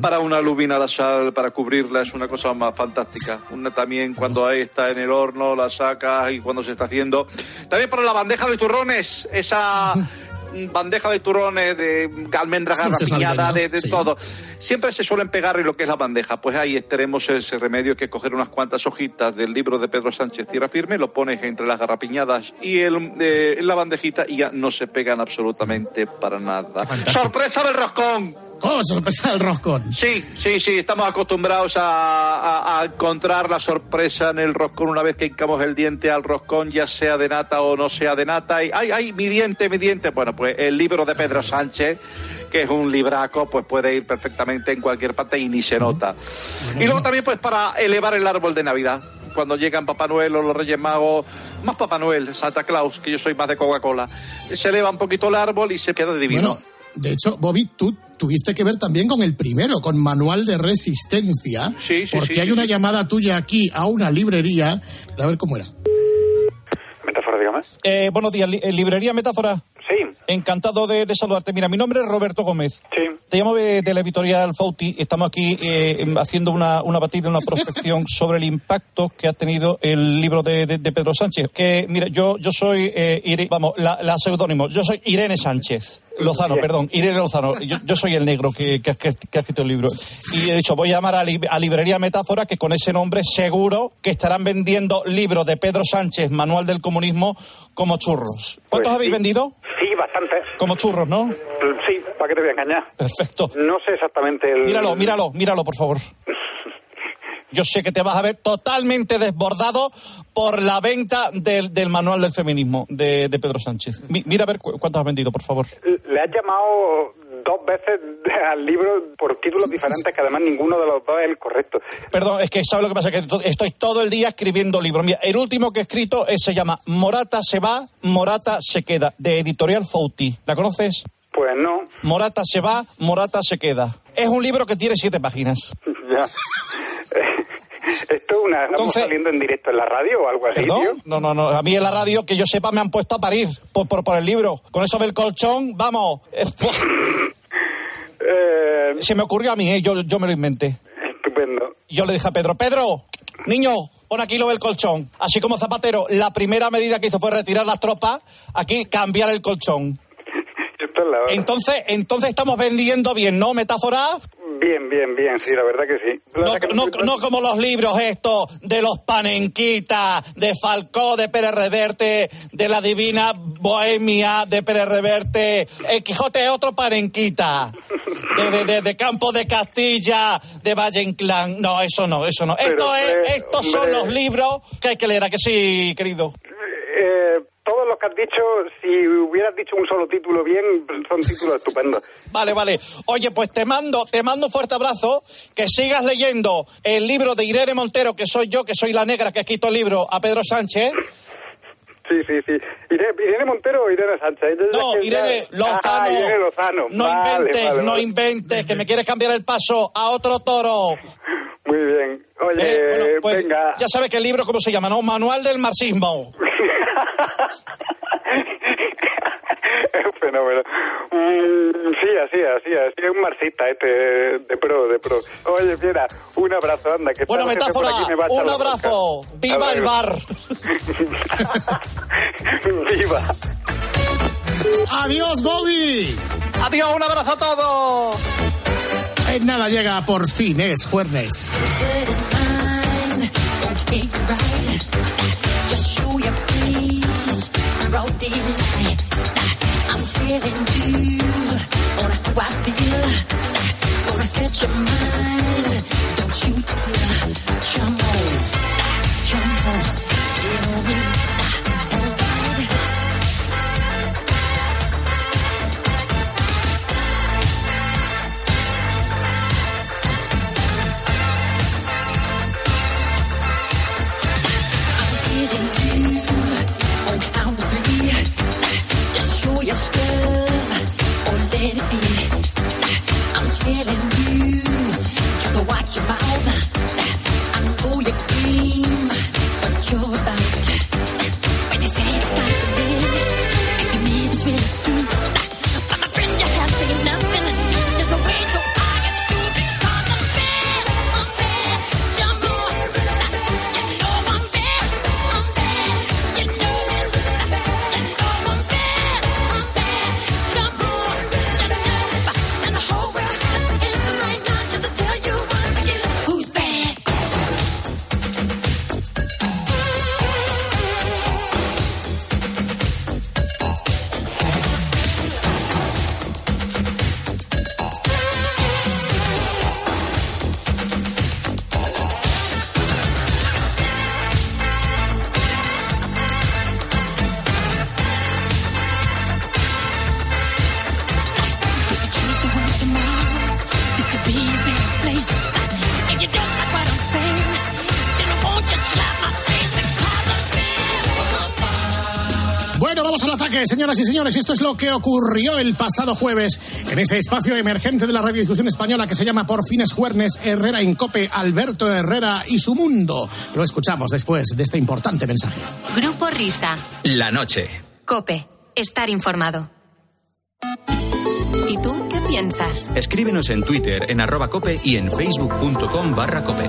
Para una lubina la sal, para cubrirla, es una cosa más fantástica. Una también cuando ahí está en el horno, la y cuando se está haciendo. También para la bandeja de turrones, esa bandeja de turrones, de almendras garrapiñadas, de, aldeñas, de sí. todo. Siempre se suelen pegar en lo que es la bandeja. Pues ahí tenemos ese remedio que es coger unas cuantas hojitas del libro de Pedro Sánchez Tierra Firme, lo pones entre las garrapiñadas y el, eh, en la bandejita y ya no se pegan absolutamente para nada. ¡Sorpresa del roscón! ¿Cómo sorpresa el roscón? Sí, sí, sí, estamos acostumbrados a, a- a encontrar la sorpresa en el roscón una vez que hincamos el diente al roscón, ya sea de nata o no sea de nata. Y, ay, ay, mi diente, mi diente. Bueno, pues el libro de Pedro Sánchez, que es un libraco, pues puede ir perfectamente en cualquier parte y ni se nota. Y luego también, pues para elevar el árbol de Navidad. Cuando llegan Papá Noel o los Reyes Magos, más Papá Noel, Santa Claus, que yo soy más de Coca-Cola, se eleva un poquito el árbol y se queda divino. Bueno, de hecho, Bobby, tú tuviste que ver también con el primero, con Manual de Resistencia, Sí, sí, porque sí, hay sí, una sí. llamada tuya aquí a una librería. A ver cómo era. Metáfora, dígame. Eh, buenos días, li- eh, librería Metáfora. Sí. Encantado de, de saludarte. Mira, mi nombre es Roberto Gómez. Sí. Te llamo de, de la editorial Fauti. Estamos aquí eh, em, haciendo una, una batida, una prospección sobre el impacto que ha tenido el libro de, de- de Pedro Sánchez. Que, mira, yo, yo soy, eh, vamos, la, la seudónimo. Yo soy Irene Sánchez. Lozano, perdón, Irene Lozano. Yo, yo soy el negro que, que, ha- que ha escrito el libro. Y he dicho, voy a llamar a, li- a Librería Metáfora, que con ese nombre seguro que estarán vendiendo libros de Pedro Sánchez, Manual del Comunismo, como churros. ¿Cuántos Pues habéis sí. vendido? Sí, bastantes. Como churros, ¿no? Sí, ¿para qué te voy a engañar? Perfecto. No sé exactamente el... Míralo, míralo, míralo, por favor. Yo sé que te vas a ver totalmente desbordado por la venta del, del manual del feminismo de, de Pedro Sánchez. Mi- mira a ver cu- cuántos has vendido, por favor. Le has llamado dos veces al libro por títulos diferentes, que además ninguno de los dos es el correcto. Perdón, es que ¿sabes lo que pasa? Que to- estoy todo el día escribiendo libros. Mira, el último que he escrito es- se llama Morata se va, Morata se queda, de Editorial Fouti. ¿La conoces? Pues no, Morata se va, Morata se queda. Es un libro que tiene siete páginas. ya. Esto es una... ¿Estamos Entonces- saliendo en directo en la radio o algo así. No, no, no. A mí en la radio, que yo sepa, me han puesto a parir por, por, por el libro. Con eso del colchón, vamos. ¡fua! Eh, Se me ocurrió a mí, ¿eh? yo, yo me lo inventé. estupendo. Yo le dije a Pedro, Pedro, niño, pon aquí lo del colchón. Así como Zapatero, la primera medida que hizo fue retirar las tropas, aquí cambiar el colchón. Esto es la hora. Entonces, entonces estamos vendiendo bien, ¿no? Metáfora. Bien, bien, bien, sí, la verdad que sí. No, no, no como los libros estos de los Panenquita, de Falcó, de Pérez Reverte, de la Divina Bohemia, de Pérez Reverte. El Quijote es otro Panenquita. De, de, de, de Campo de Castilla, de Valle Inclán. No, eso no, eso no. Pero, Esto es, eh, estos son los libros que hay que leer, ¿a que sí, querido? Todos los que has dicho, si hubieras dicho un solo título bien, son títulos estupendos. Vale, vale. Oye, pues te mando, te mando un fuerte abrazo, que sigas leyendo el libro de Irene Montero, que soy yo, que soy la negra que ha escrito el libro a Pedro Sánchez. Sí, sí, sí. Irene, Irene Montero o Irene Sánchez. No, Lozano. Ah, Irene Lozano. No Vale, inventes, vale, no inventes, que me quieres cambiar el paso a otro toro. Muy bien. Oye, Eh, bueno, pues, venga. Ya sabes que el libro, ¿cómo se llama? ¿No? Manual del marxismo. Es un fenómeno. Mm, sí, así, así, así. Es un marxista este, de pro, de pro. Oye, Fiera, un abrazo, anda. Que por metáfora, aquí, me va a echar un abrazo. ¡Viva Hasta el luego. bar! ¡Viva! ¡Adiós, Bobby! Adiós, un abrazo a todos. En nada llega por fin, es jueves. Don't you jump on, jump on, get on me. Vamos al ataque, señoras y señores. Esto es lo que ocurrió el pasado jueves en ese espacio emergente de la radiodifusión española que se llama Por fines Juernes Herrera en Cope, Alberto Herrera y su mundo. Lo escuchamos después de este importante mensaje. Grupo Risa. La noche. Cope. Estar informado. ¿Y tú qué piensas? Escríbenos en Twitter en arroba cope y en facebook.com barra cope.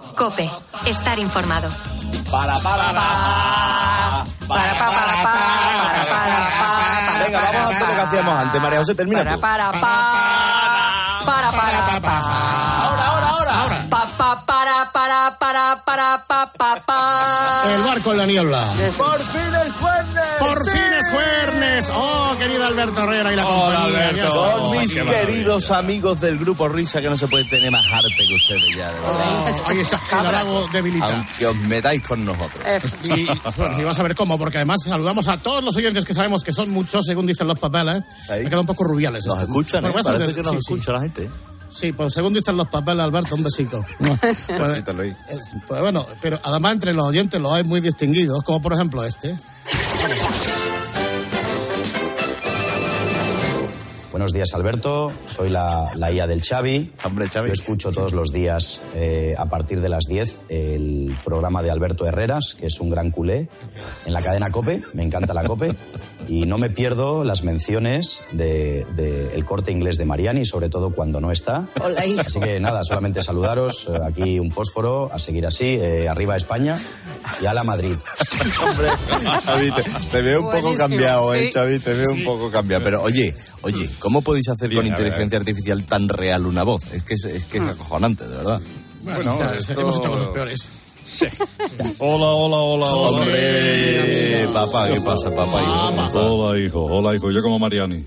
Cope. Estar informado. Para, para, para. Para, para, para, para, para, Venga, vamos a hacer lo que hacíamos antes. María José, termina para, tú. para, para, para, para, para. Ahora, ahora, ahora. Pa, pa, para, para, para, para, pa, pa, pa. El barco en la niebla. Por fin es jueves. Por fin es jueves. Oh, querido Alberto Herrera y la compañía. Ya Son estamos mis Alberto. queridos amigos del grupo Risa que no se puede tener más arte que ustedes ya, de verdad. Ahí está, el halago debilita. Aunque os metáis con nosotros. Y, bueno, y vas a ver cómo, porque además saludamos a todos los oyentes que sabemos que son muchos, según dicen los papeles. Me quedan un poco rubiales. Nos esto. escuchan, ¿eh? Parece que nos sí, sí. escucha la gente. Sí, pues según dicen los papeles, Alberto, un besito. Pues, pues bueno, pero además entre los oyentes los hay muy distinguidos, como por ejemplo este. Buenos días, Alberto. Soy la, la IA del Xavi. Hombre, Xavi. Yo escucho todos los días, eh, a partir de las 10, el programa de Alberto Herreras, que es un gran culé, en la cadena COPE. Me encanta la COPE. Y no me pierdo las menciones del de, el corte inglés de Mariani, sobre todo cuando no está. Hola, hijo. Así que nada, solamente saludaros. eh, aquí un fósforo, a seguir así. eh, arriba España y a la Madrid. Hombre, Xavi, te, te veo un poco Buenísimo, cambiado, ¿eh. Xavi? Te veo Sí. un poco cambiado. Pero oye, oye, ¿cómo podéis hacer con Bien, inteligencia artificial tan real una voz? Es que es, es, que es acojonante, de verdad. Bueno, ya, hemos hecho cosas peores. Hola, hola, hola, hola. Hombre, papá, ¿qué pasa, papá? Hola, hijo. Hola, hijo. Yo como Mariani.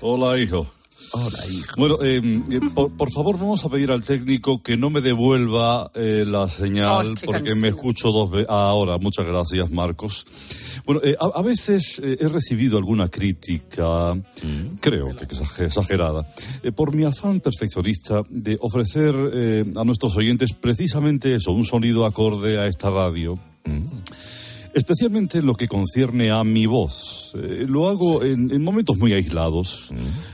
Hola, hijo. Hola, hijo. Bueno, eh, eh, por, por favor, vamos a pedir al técnico que no me devuelva eh, la señal qué porque cansino. me escucho dos veces. Ahora, muchas gracias, Marcos. Bueno, eh, a, a veces eh, he recibido alguna crítica, creo que exag- exagerada, eh, por mi afán perfeccionista de ofrecer eh, a nuestros oyentes precisamente eso, un sonido acorde a esta radio. Especialmente en lo que concierne a mi voz. Eh, lo hago en, en momentos muy aislados.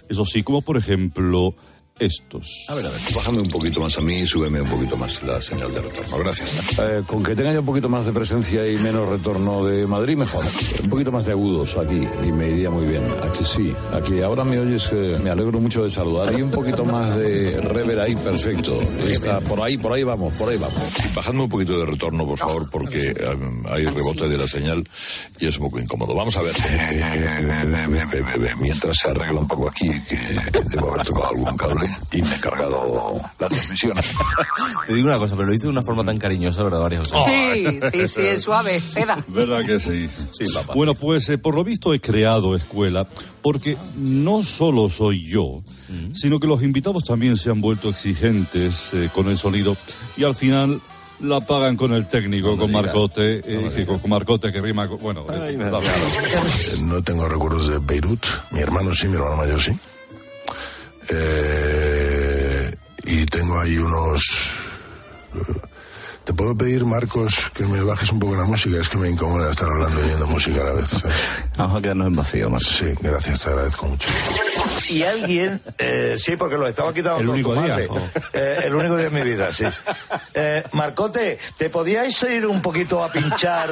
Eso sí, como por ejemplo estos. A ver, a ver, bájame un poquito más a mí y súbeme un poquito más la señal de retorno. Gracias. Eh, con que tenga ya un poquito más de presencia y menos retorno de Madrid, mejor. Un poquito más de agudos aquí y me iría muy bien. Aquí sí, aquí ahora me oyes, eh, me alegro mucho de saludar. Hay un poquito más de rever ahí, perfecto. Está por ahí, por ahí vamos, por ahí vamos. Bajadme un poquito de retorno, por favor, porque eh, hay rebote de la señal y es un poco incómodo. Vamos a ver. Eh, Mientras se arregla un poco aquí, que debo haber tocado algún cable y me he cargado la transmisión. Te digo una cosa, pero lo hice de una forma tan cariñosa, ¿verdad, María José? Sí, sí, sí, es suave, seda. ¿Verdad que sí? Sí, papá. Bueno, pues eh, por lo visto he creado escuela porque no solo soy yo, sino que los invitados también se han vuelto exigentes eh, con el sonido y al final la pagan con el técnico, con Marcote, eh, que con, Marcote que rima, con- bueno, eh, la- Eh, No tengo recuerdos de Beirut. Mi hermano sí, mi hermano mayor sí. Eh, y tengo ahí unos... ¿Te puedo pedir, Marcos, que me bajes un poco la música? Es que me incomoda estar hablando y oyendo música a la vez. Vamos a quedarnos en vacío, Marcos. Sí, gracias, te agradezco mucho. Y alguien, eh, sí, porque lo estaba quitando El único tu día. Eh, el único día en mi vida, sí. Eh, Marcote, ¿te podíais ir un poquito a pinchar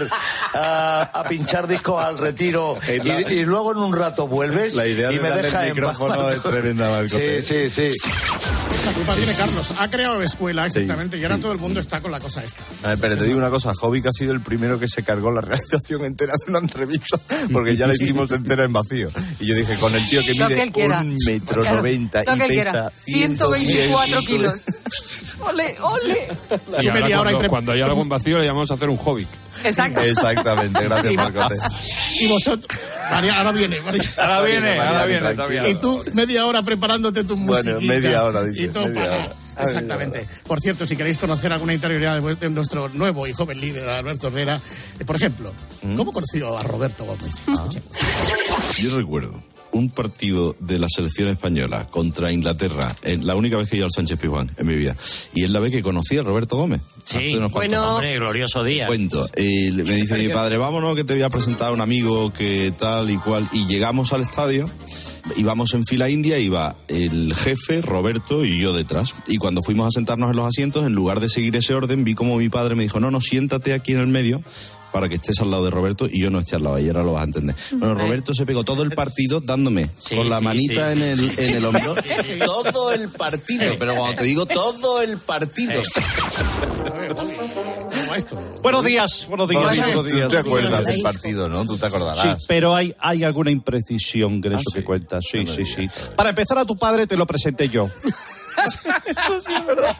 a, a pinchar discos al retiro y, y luego en un rato vuelves La idea y de me darle deja el en micrófono paz? es tremenda, Marcote. Sí, sí, sí. La culpa tiene Carlos. Ha creado escuela, exactamente, y ahora todo el mundo está con la cosa esta. A ver, pero te digo una cosa, Jovic ha sido el primero que se cargó la realización entera de una entrevista, porque ya la hicimos entera en vacío. Y yo dije, con el tío que que mide quiera. un metro Claro, noventa que y él quiera. pesa 124 110 kilos. ¡Ole, ole! Y ahora media hora y cuando, cuando hay algo en vacío le llamamos a hacer un hobby. Exacto. Exactamente, gracias Marcote. Y vosotros. María, ahora viene. María. Ahora viene, ahora viene. Y tú media hora preparándote tu música. Bueno, media hora, dices, Y todo media para- hora. Exactamente. Por cierto, si queréis conocer alguna interioridad de nuestro nuevo y joven líder, Alberto Herrera, eh, por ejemplo, ¿Mm? ¿cómo conoció a Roberto Gómez? Ah. Yo recuerdo un partido de la selección española contra Inglaterra, en la única vez que he ido al Sánchez Pizjuán en mi vida. Y es la vez que conocí a Roberto Gómez. Sí, unos cuantos bueno, hombre, glorioso día. Cuento. Y le- me dice mi padre, vámonos que te voy a presentar a un amigo que tal y cual. Y llegamos al estadio. Íbamos en fila india, iba el jefe, Roberto y yo detrás. Y cuando fuimos a sentarnos en los asientos, en lugar de seguir ese orden, vi como mi padre me dijo, no, no, siéntate aquí en el medio para que estés al lado de Roberto y yo no esté al lado, y ahora lo vas a entender. Bueno, Roberto se pegó todo el partido dándome con la sí, manita sí. En, el, en el hombro. Todo el partido, pero cuando te digo todo el partido. Buenos días, buenos días, buenos días. Tú te acuerdas del partido, ¿no? Tú te Sí, acordarás. pero hay, hay alguna imprecisión en eso que cuentas. Sí, sí, sí. Para empezar, a tu padre te lo presenté yo. Eso sí es verdad.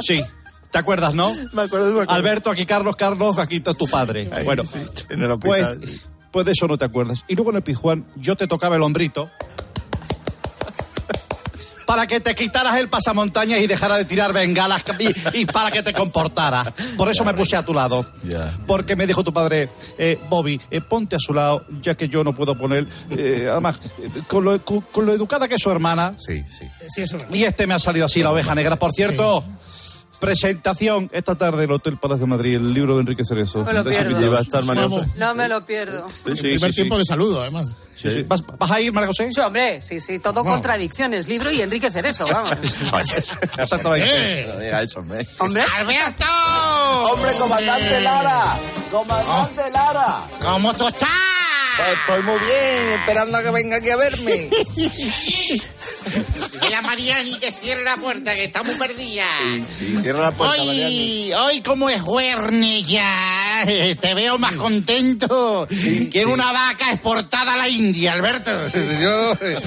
Sí. ¿Te acuerdas, no? Me acuerdo, me acuerdo. Alberto, aquí Carlos, Carlos, aquí está tu padre. Ay, bueno, sí, en el pues, hospital. pues de eso no te acuerdas. Y luego en el Pijuán yo te tocaba el hombrito para que te quitaras el pasamontañas y dejara de tirar bengalas y, y para que te comportaras. Por eso me puse a tu lado. Ya. Porque me dijo tu padre, eh, Bobby, eh, ponte a su lado, ya que yo no puedo poner. eh, además, eh, con, lo, con- con lo educada que es su hermana. Sí, sí. Sí, eso es verdad. Y este me ha salido así, la oveja negra. Por cierto, presentación esta tarde en el Hotel Palacio de Madrid, el libro de Enrique Cerezo. Me lo De ese pierdo. video. va a estar María Vamos. José. No me lo pierdo. Sí, sí, primer sí, tiempo sí. de saludo, además. Sí, sí. ¿Vas, vas a ir, María José? Sí, hombre, sí, sí, todo contradicciones. Libro y Enrique Cerezo, vamos. Exactamente. ¡Eh! Eso, hombre. Hombre, ¡Alberto! ¡Hombre, comandante Lara! ¡Comandante Lara! ¿Cómo tú estás? Pues estoy muy bien, esperando a que venga aquí a verme. Dile a Mariani que cierre la puerta, que está muy perdida. Cierra la puerta. Hoy, hoy como es jueves ya, eh, te veo más contento que una vaca exportada a la India, Alberto. Yo, eh,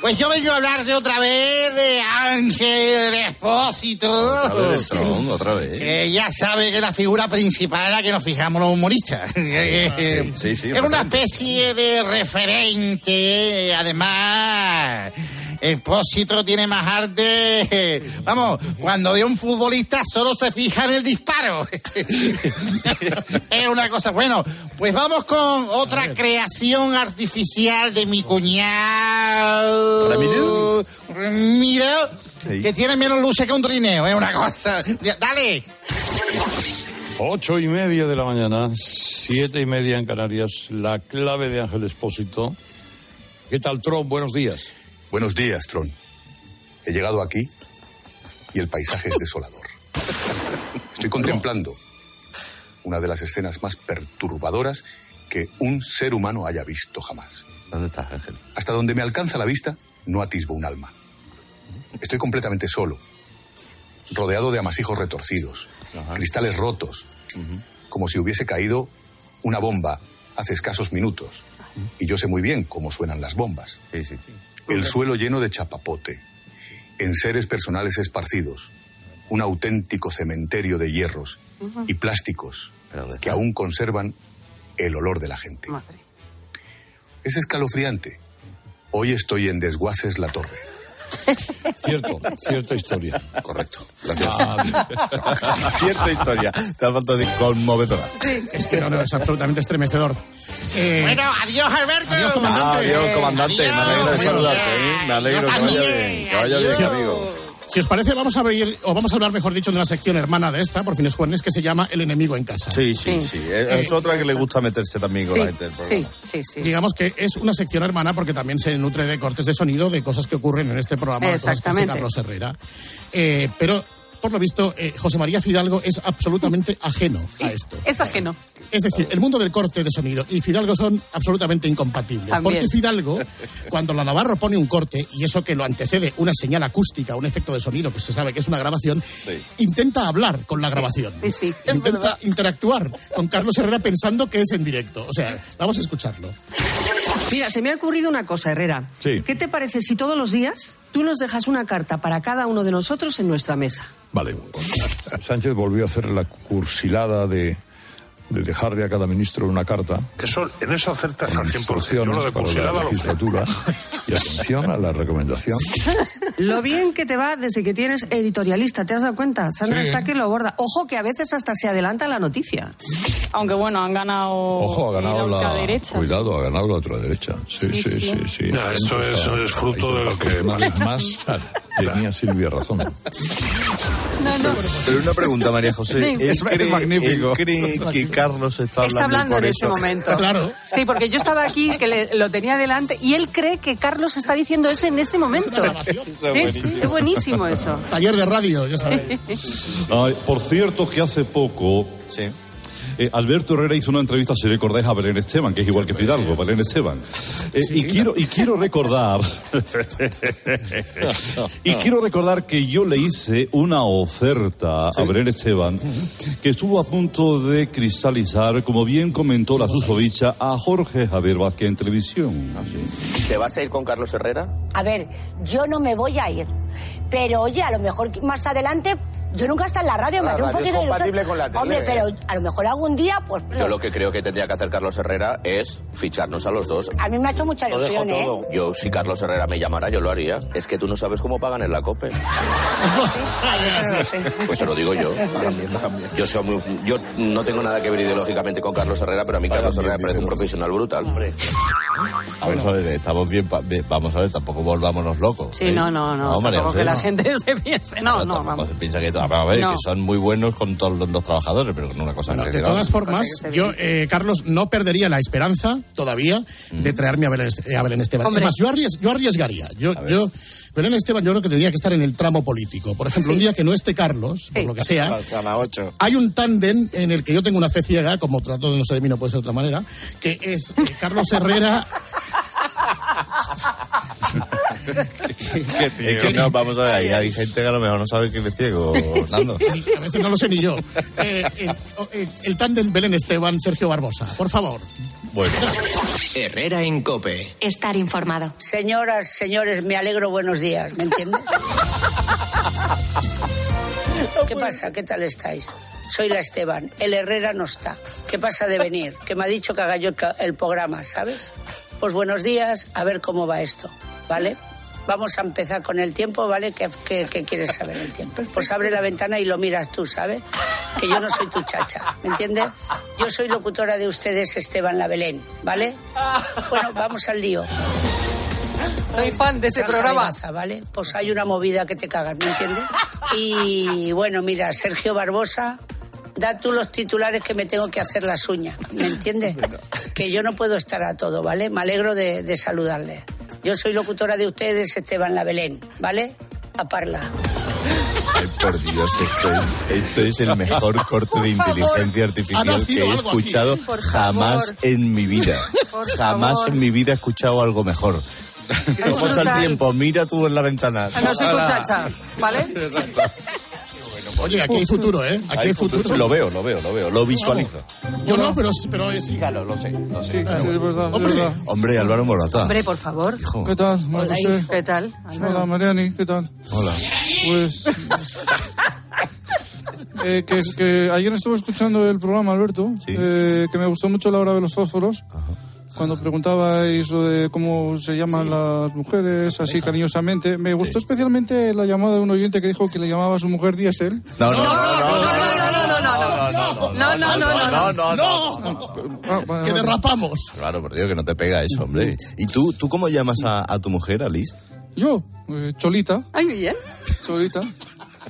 pues yo vengo a hablar de otra vez de Ángel Expósito. Otra vez del tron, otra vez. Que ya sabe que la figura principal es la que nos fijamos los humoristas. Sí, sí, sí, es una referente. especie de referente, además. Expósito tiene más arte. Vamos, cuando ve a un futbolista solo se fija en el disparo. es una cosa. Bueno, pues vamos con otra creación artificial de mi cuñado. ¿Ramiro? Ramiro, Sí. que tiene menos luces que un trineo. Es una cosa. Dale. Ocho y media de la mañana, siete y media en Canarias, la clave de Ángel Espósito. ¿Qué tal, Tron? Buenos días. Buenos días, Tron. He llegado aquí y el paisaje es desolador. Estoy contemplando una de las escenas más perturbadoras que un ser humano haya visto jamás. ¿Dónde estás, Ángel? Hasta donde me alcanza la vista, no atisbo un alma. Estoy completamente solo, rodeado de amasijos retorcidos, cristales rotos, como si hubiese caído una bomba hace escasos minutos. Y yo sé muy bien cómo suenan las bombas. Sí, sí. El suelo lleno de chapapote, enseres personales esparcidos, un auténtico cementerio de hierros y plásticos ¿Pero dónde que aún conservan el olor de la gente. Es escalofriante. Hoy estoy en Desguaces La Torre. Cierto, cierta historia. Correcto. Gracias. Ah, Cierta historia. Te ha faltado decir conmovedora. Es que no, no, es absolutamente estremecedor. Eh, bueno, adiós, Alberto. Adiós, comandante. Adiós, comandante. Me alegro de saludarte. ¿eh? Me alegro que vaya bien. Que vaya bien, amigo. Si os parece, vamos a abrir, o vamos a hablar, mejor dicho, de una sección hermana de esta, por fines jueves, que se llama El enemigo en casa. Sí, sí, sí. Es, es otra que le gusta meterse también con Sí, la gente del sí, programa. sí, sí. Digamos que es una sección hermana porque también se nutre de cortes de sonido de cosas que ocurren en este programa, de cosas que hace. Carlos Herrera. Eh, pero, por lo visto, eh, José María Fidalgo es absolutamente ajeno a esto. Es ajeno. Es decir, el mundo del corte de sonido y Fidalgo son absolutamente incompatibles. También. Porque Fidalgo, cuando la Navarro pone un corte, y eso que lo antecede una señal acústica, un efecto de sonido que se sabe que es una grabación, intenta hablar con la grabación. Sí, sí. Intenta interactuar con Carlos Herrera pensando que es en directo. O sea, vamos a escucharlo. Mira, se me ha ocurrido una cosa, Herrera. Sí. ¿Qué te parece si todos los días tú nos dejas una carta para cada uno de nosotros en nuestra mesa? Vale. Sánchez volvió a hacer la cursilada de, de dejarle a cada ministro una carta. Eso, en eso acertas al 100%. Yo instrucciones lo de para la legislatura. Y atención a la recomendación. Lo bien que te va desde que tienes editorialista, ¿te has dado cuenta? Sandra Sí. está que lo aborda. Ojo que a veces hasta se adelanta la noticia. Aunque bueno, han ganado, Ojo, ha ganado la la. ultraderecha. Cuidado, ha ganado la ultraderecha. Sí, Sí, sí, sí. sí. sí. No, esto es- es fruto de lo que Más, más tenía Silvia razón. Pero una pregunta, María José. Sí. ¿Él Es- es cree, magnífico. él cree que Carlos está hablando, Está hablando por en eso? ese momento. Claro. Sí, porque yo estaba aquí, que le- lo tenía delante, y él cree que Carlos está diciendo eso en ese momento. Sí, sí, es buenísimo eso. Taller de radio, ya sabéis. Ay, por cierto, que hace poco. Eh, Alberto Herrera hizo una entrevista, si recordáis, a Belén Esteban, que es igual que Fidalgo, Belén Esteban. Eh, y, quiero, y quiero recordar. y quiero recordar que yo le hice una oferta a Belén Esteban que estuvo a punto de cristalizar, como bien comentó la susodicha, a Jorge Javier Vázquez en televisión. ¿Te vas a ir con Carlos Herrera? A ver, yo no me voy a ir. Pero oye, a lo mejor más adelante, yo nunca he estado en la radio, me La un radio es poquito de ilusión. compatible con la tele, Hombre, ¿eh? pero a lo mejor algún día, pues. Yo lo que creo que tendría que hacer Carlos Herrera es ficharnos a los dos. A mí me ha hecho mucha ilusión, ¿eh? Yo, si Carlos Herrera me llamara, yo lo haría. Es que tú no sabes cómo pagan en la COPE. Pues te lo digo yo. Yo, soy muy- yo no tengo nada que ver ideológicamente con Carlos Herrera, pero a mí Carlos Herrera me parece un profesional brutal. Vamos a ver, estamos bien, vamos a ver, tampoco volvámonos locos. Sí, ¿eh? no, no, no. María tampoco que la no. gente se piense. No, no, Tampoco vamos. se piensa que, vamos a ver, No. que son muy buenos con todos los, los trabajadores, pero con una cosa Bueno, de todas formas, yo, eh, Carlos, no perdería la esperanza todavía de traerme a Belén, eh, a Belén Esteban. Hombre. Es más, yo, arries- yo arriesgaría. Yo, yo, Belén Esteban, yo creo que tendría que estar en el tramo político. Por ejemplo, un día que no esté Carlos, por lo que sea, A las ocho. hay un tándem en el que yo tengo una fe ciega, como trato de no sé de mí, no puede ser de otra manera, que es eh, Carlos Herrera. Es que no, vamos a ver, ahí hay gente que a lo mejor no sabe que es ciego, Nando. A veces no lo sé ni yo. Eh, el el- el tándem Belén Esteban, Sergio Barbosa. Por favor. Bueno. Herrera en Cope. Estar informado. Señoras, señores, me alegro, buenos días, ¿me entiendes? ¿Qué pasa? ¿Qué tal estáis? Soy la Esteban. El Herrera no está. ¿Qué pasa de venir? Que me ha dicho que haga yo el programa, ¿sabes? Pues buenos días, a ver cómo va esto, ¿vale? Vamos a empezar con el tiempo, ¿vale? ¿Qué, qué- qué quieres saber el tiempo? Pues abre la ventana y lo miras tú, ¿sabes? Que yo no soy tu chacha, ¿me entiendes? Yo soy locutora de ustedes, Esteban La Belén, ¿vale? Bueno, vamos al lío. Soy fan de ese Franja de programa. Gaza, ¿vale? Pues hay una movida que te cagas, ¿me entiendes? Y bueno, mira, Sergio Barbosa, da tú los titulares que me tengo que hacer las uñas, ¿me entiendes? Que yo no puedo estar a todo, ¿vale? Me alegro de, de saludarle. Yo soy locutora de ustedes, Esteban La Belén, ¿vale? A parla. Ay, por Dios, esto es, esto es el mejor corte de inteligencia artificial que he escuchado jamás en mi vida. Por Jamás favor. en mi vida he escuchado algo mejor. ¿Cómo está el tiempo? Mira tú en la ventana. No soy tu chacha, ¿vale? Oye, aquí hay futuro, ¿eh? Aquí hay, futuro. Lo veo, lo veo, lo veo, lo visualizo. Yo no, pero, pero es... Claro, lo sé, lo sé. Ah, es verdad, Hombre. es verdad. Hombre, Álvaro Morata. Hombre, por favor. ¿Qué tal, José? ¿Qué tal? Hola, Mariani, ¿qué tal? Hola. Pues. eh, que, que ayer estuve escuchando el programa, Alberto, eh, que me gustó mucho la hora de los fósforos. Cuando preguntabais lo de cómo se llaman las mujeres, así cariñosamente, me gustó especialmente la llamada de un oyente que dijo que le llamaba a su mujer Diesel. No, no, no, No, no, no, no, no. no, Que derrapamos. Claro, por Dios, que no te pega eso, hombre. ¿Y tú, tú cómo llamas a, a tu mujer, Alice? Yo, eh, Cholita. Ay, bien. Cholita.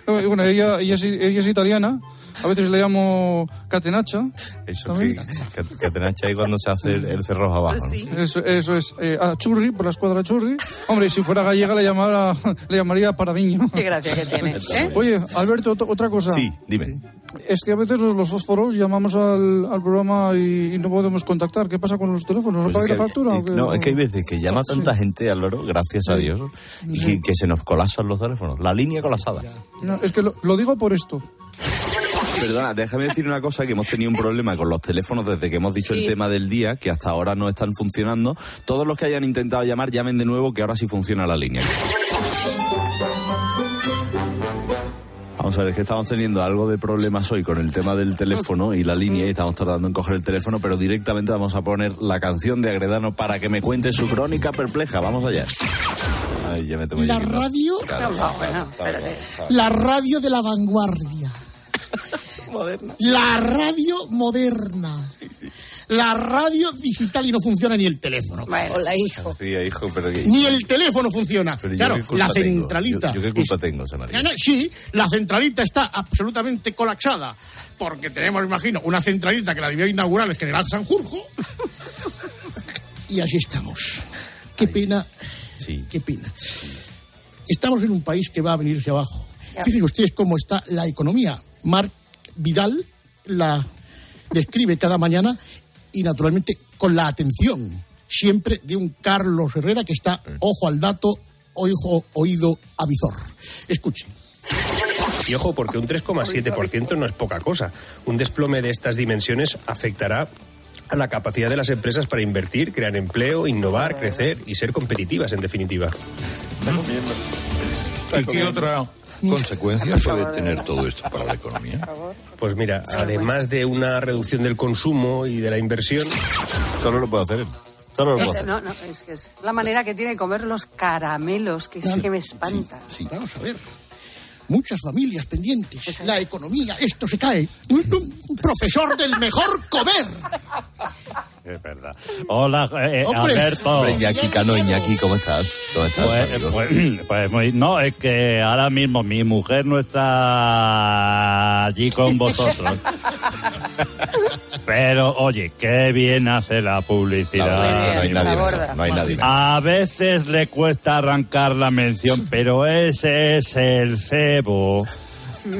Eh, Bueno, ella, ella, es, ella es italiana. A veces le llamo Catenacha. Eso que, que, que te nacha ahí cuando se hace el, el cerrojo abajo. ¿no? Eso, eso es. Eh, a Churri, por la escuadra Churri. Hombre, si fuera gallega le, llamara, le llamaría Paraviño. Qué gracia que tiene. ¿eh? Oye, Alberto, ot- otra cosa. Sí, dime. Es que a veces los, los fósforos llamamos al, al programa y, y no podemos contactar. ¿Qué pasa con los teléfonos? ¿No Pues paga es la factura? no, es que hay veces que llama tanta gente, Álvaro, gracias a Dios, y que, que se nos colapsan los teléfonos. La línea colapsada. No, es que lo, lo digo por esto. Perdona, déjame decir una cosa, que hemos tenido un problema con los teléfonos desde que hemos dicho Sí. el tema del día, que hasta ahora no están funcionando. Todos los que hayan intentado llamar, llamen de nuevo, que ahora sí funciona la línea. Vamos a ver, es que estamos teniendo algo de problemas hoy con el tema del teléfono y la línea y estamos tardando en coger el teléfono, pero directamente vamos a poner la canción de Agredano para que me cuente su crónica perpleja. Vamos allá. Ay, ya me tengo La radio, No, no, la radio de la vanguardia. Moderna. La radio moderna. La radio digital y no funciona ni el teléfono. Hola, hijo. Sí, hijo, pero que... Ni el teléfono funciona. Pero claro, la tengo? centralita. Yo, yo qué culpa es- tengo, Samaria? No, no, sí, la centralita está absolutamente colapsada. Porque tenemos, imagino, una centralita que la debió inaugurar el general Sanjurjo. y así estamos. Qué pena. Qué pena. Estamos en un país que va a venirse abajo. Fíjense ustedes cómo está la economía. Marc Vidal la describe cada mañana y naturalmente con la atención siempre de un Carlos Herrera que está ojo al dato, ojo, oído a visor. Escuchen. Y ojo, porque un 3,7% no es poca cosa. Un desplome de estas dimensiones afectará a la capacidad de las empresas para invertir, crear empleo, innovar, crecer y ser competitivas, en definitiva. ¿Y qué otra consecuencia puede tener todo esto para la economía? Pues mira, además de una reducción del consumo y de la inversión... Solo lo puedo hacer él. Solo lo puedo Es- hacer. no, no, es que es la manera que tiene de comer los caramelos, que sí que me espanta. Vamos a ver. Muchas familias pendientes. La economía, esto se cae. Profesor del mejor comer. es verdad. Hola, eh, Hombre. Alberto. Hombre, Iñaki Cano, Iñaki, ¿cómo estás? ¿Cómo estás, Pues, amigo? pues- pues muy- no, es que ahora mismo mi mujer no está allí con vosotros. Pero, oye, qué bien hace la publicidad. No hay nadie mejor, no hay nadie mejor. A veces le cuesta arrancar la mención, pero ese es el cebo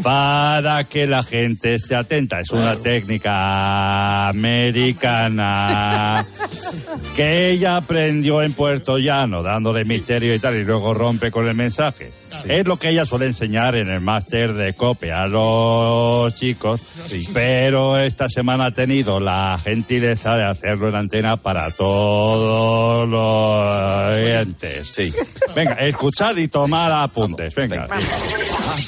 para que la gente esté atenta. Es una técnica americana que ella aprendió en Puerto Llano, dándole misterio y tal, y luego rompe con el mensaje. Es lo que ella suele enseñar en el máster de COPE a los chicos, pero esta semana ha tenido la gentileza de hacerlo en antena para todos los oyentes. Venga, escuchad y tomad apuntes. Venga.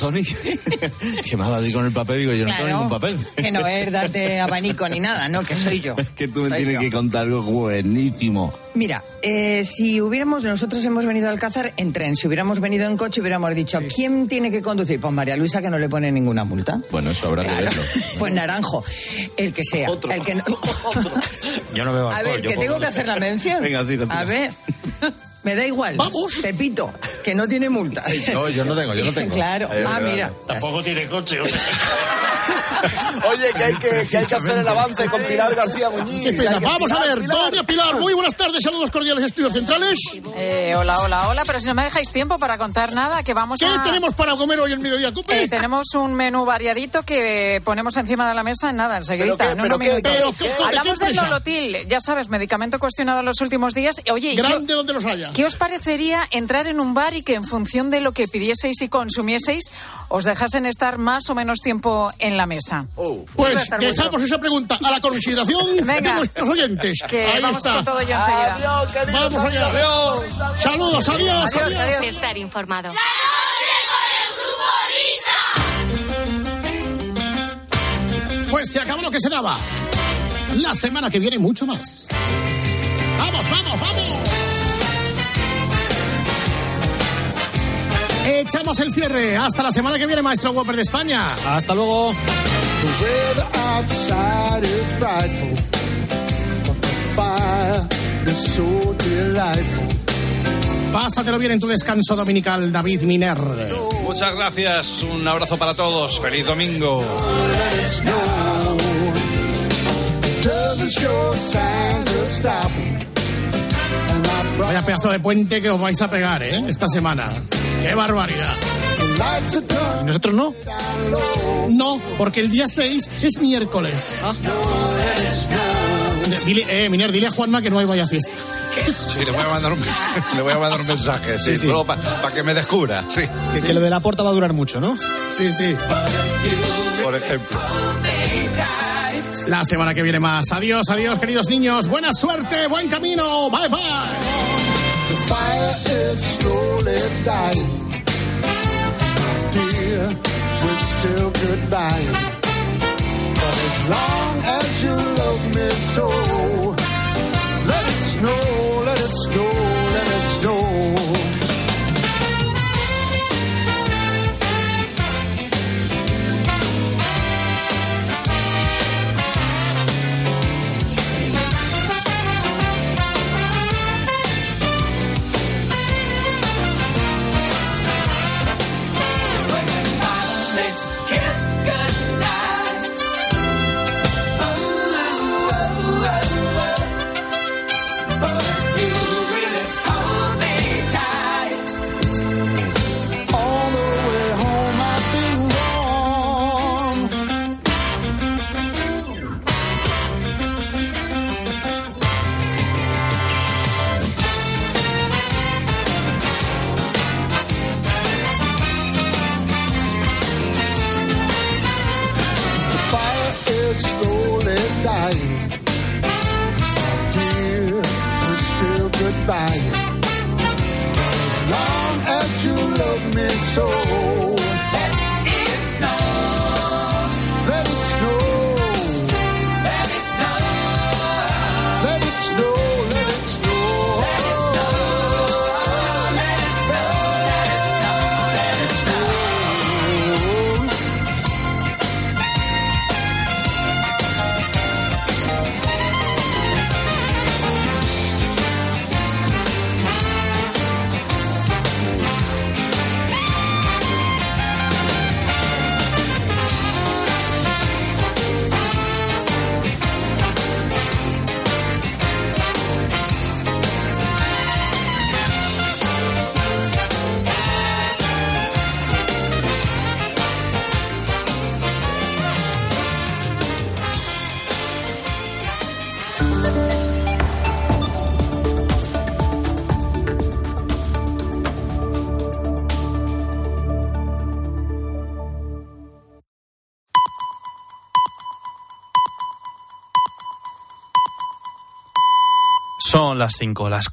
Tony, que me ha dado con el papel, digo, yo no tengo Claro. ningún papel. Que no es darte abanico ni nada, no, que soy yo. Que tú me Soy tienes yo. que contar algo buenísimo. Mira, eh, si hubiéramos, nosotros hemos venido a Alcázar en tren, si hubiéramos venido en coche hubiéramos dicho, ¿quién tiene que conducir? Pues María Luisa que no le pone ninguna multa. Bueno, eso habrá que verlo. Pues Naranjo, el que sea. El que no- Yo no veo A ver, que tengo que hacer la mención. Venga, tira, tira. A ver. Me da igual. Vamos. Pepito, que no tiene multas. No, yo no tengo, yo no tengo. Claro. Es Ah, verdad. mira. Tampoco tiene coche. Oye, que hay que, que hay que hacer el avance con Pilar García Muñiz. Vamos a Pilar, ver, Pilar. doña Pilar, muy buenas tardes, saludos cordiales, estudios centrales. Eh, hola, hola, hola, pero si no me dejáis tiempo para contar nada, que vamos ¿Qué a... tenemos para comer hoy en mediodía, Cope? Eh, tenemos un menú variadito que ponemos encima de la mesa en nada, enseguida. ¿Pero qué? en ¿Pero minutos. ¿Pero qué? ¿Qué? Hablamos ¿Qué del nolotil, ya sabes, medicamento cuestionado en los últimos días. Oye, ¿y qué- Grande donde los haya. ¿Qué os parecería entrar en un bar y que en función de lo que pidieseis y consumieseis os dejasen estar más o menos tiempo en la mesa? Pues estar muy dejamos esa pregunta a la consideración de nuestros oyentes. Que Ahí vamos está. con todo yo enseguida. Vamos allá. Saludos, adiós, adiós. Estar informado. Pues se acabó lo que se daba. La semana que viene mucho más. Vamos, vamos, vamos. Echamos el cierre. Hasta la semana que viene, maestro Whopper de España. Hasta luego. Pásatelo bien en tu descanso dominical, David Miner. Muchas gracias, un abrazo para todos, feliz domingo. Vaya pedazo de puente que os vais a pegar, ¿eh? Esta semana. ¡Qué barbaridad! ¿Y nosotros no? No, porque el día 6 es miércoles. Dile, eh, Miner, dile a Juanma que no hay vaya fiesta. Sí, le voy a mandar un, le voy a mandar un mensaje, sí, Sí, sí. para que me descubra, sí. Que, que lo de la puerta va a durar mucho, ¿no? Sí, sí. Por ejemplo. La semana que viene más. Adiós, adiós, queridos niños. Buena suerte, buen camino. Bye, bye. Fire is slowly dying. Dear, we're still goodbye. But as long as you love me so, let it snow, let it snow. Las 5, las 4.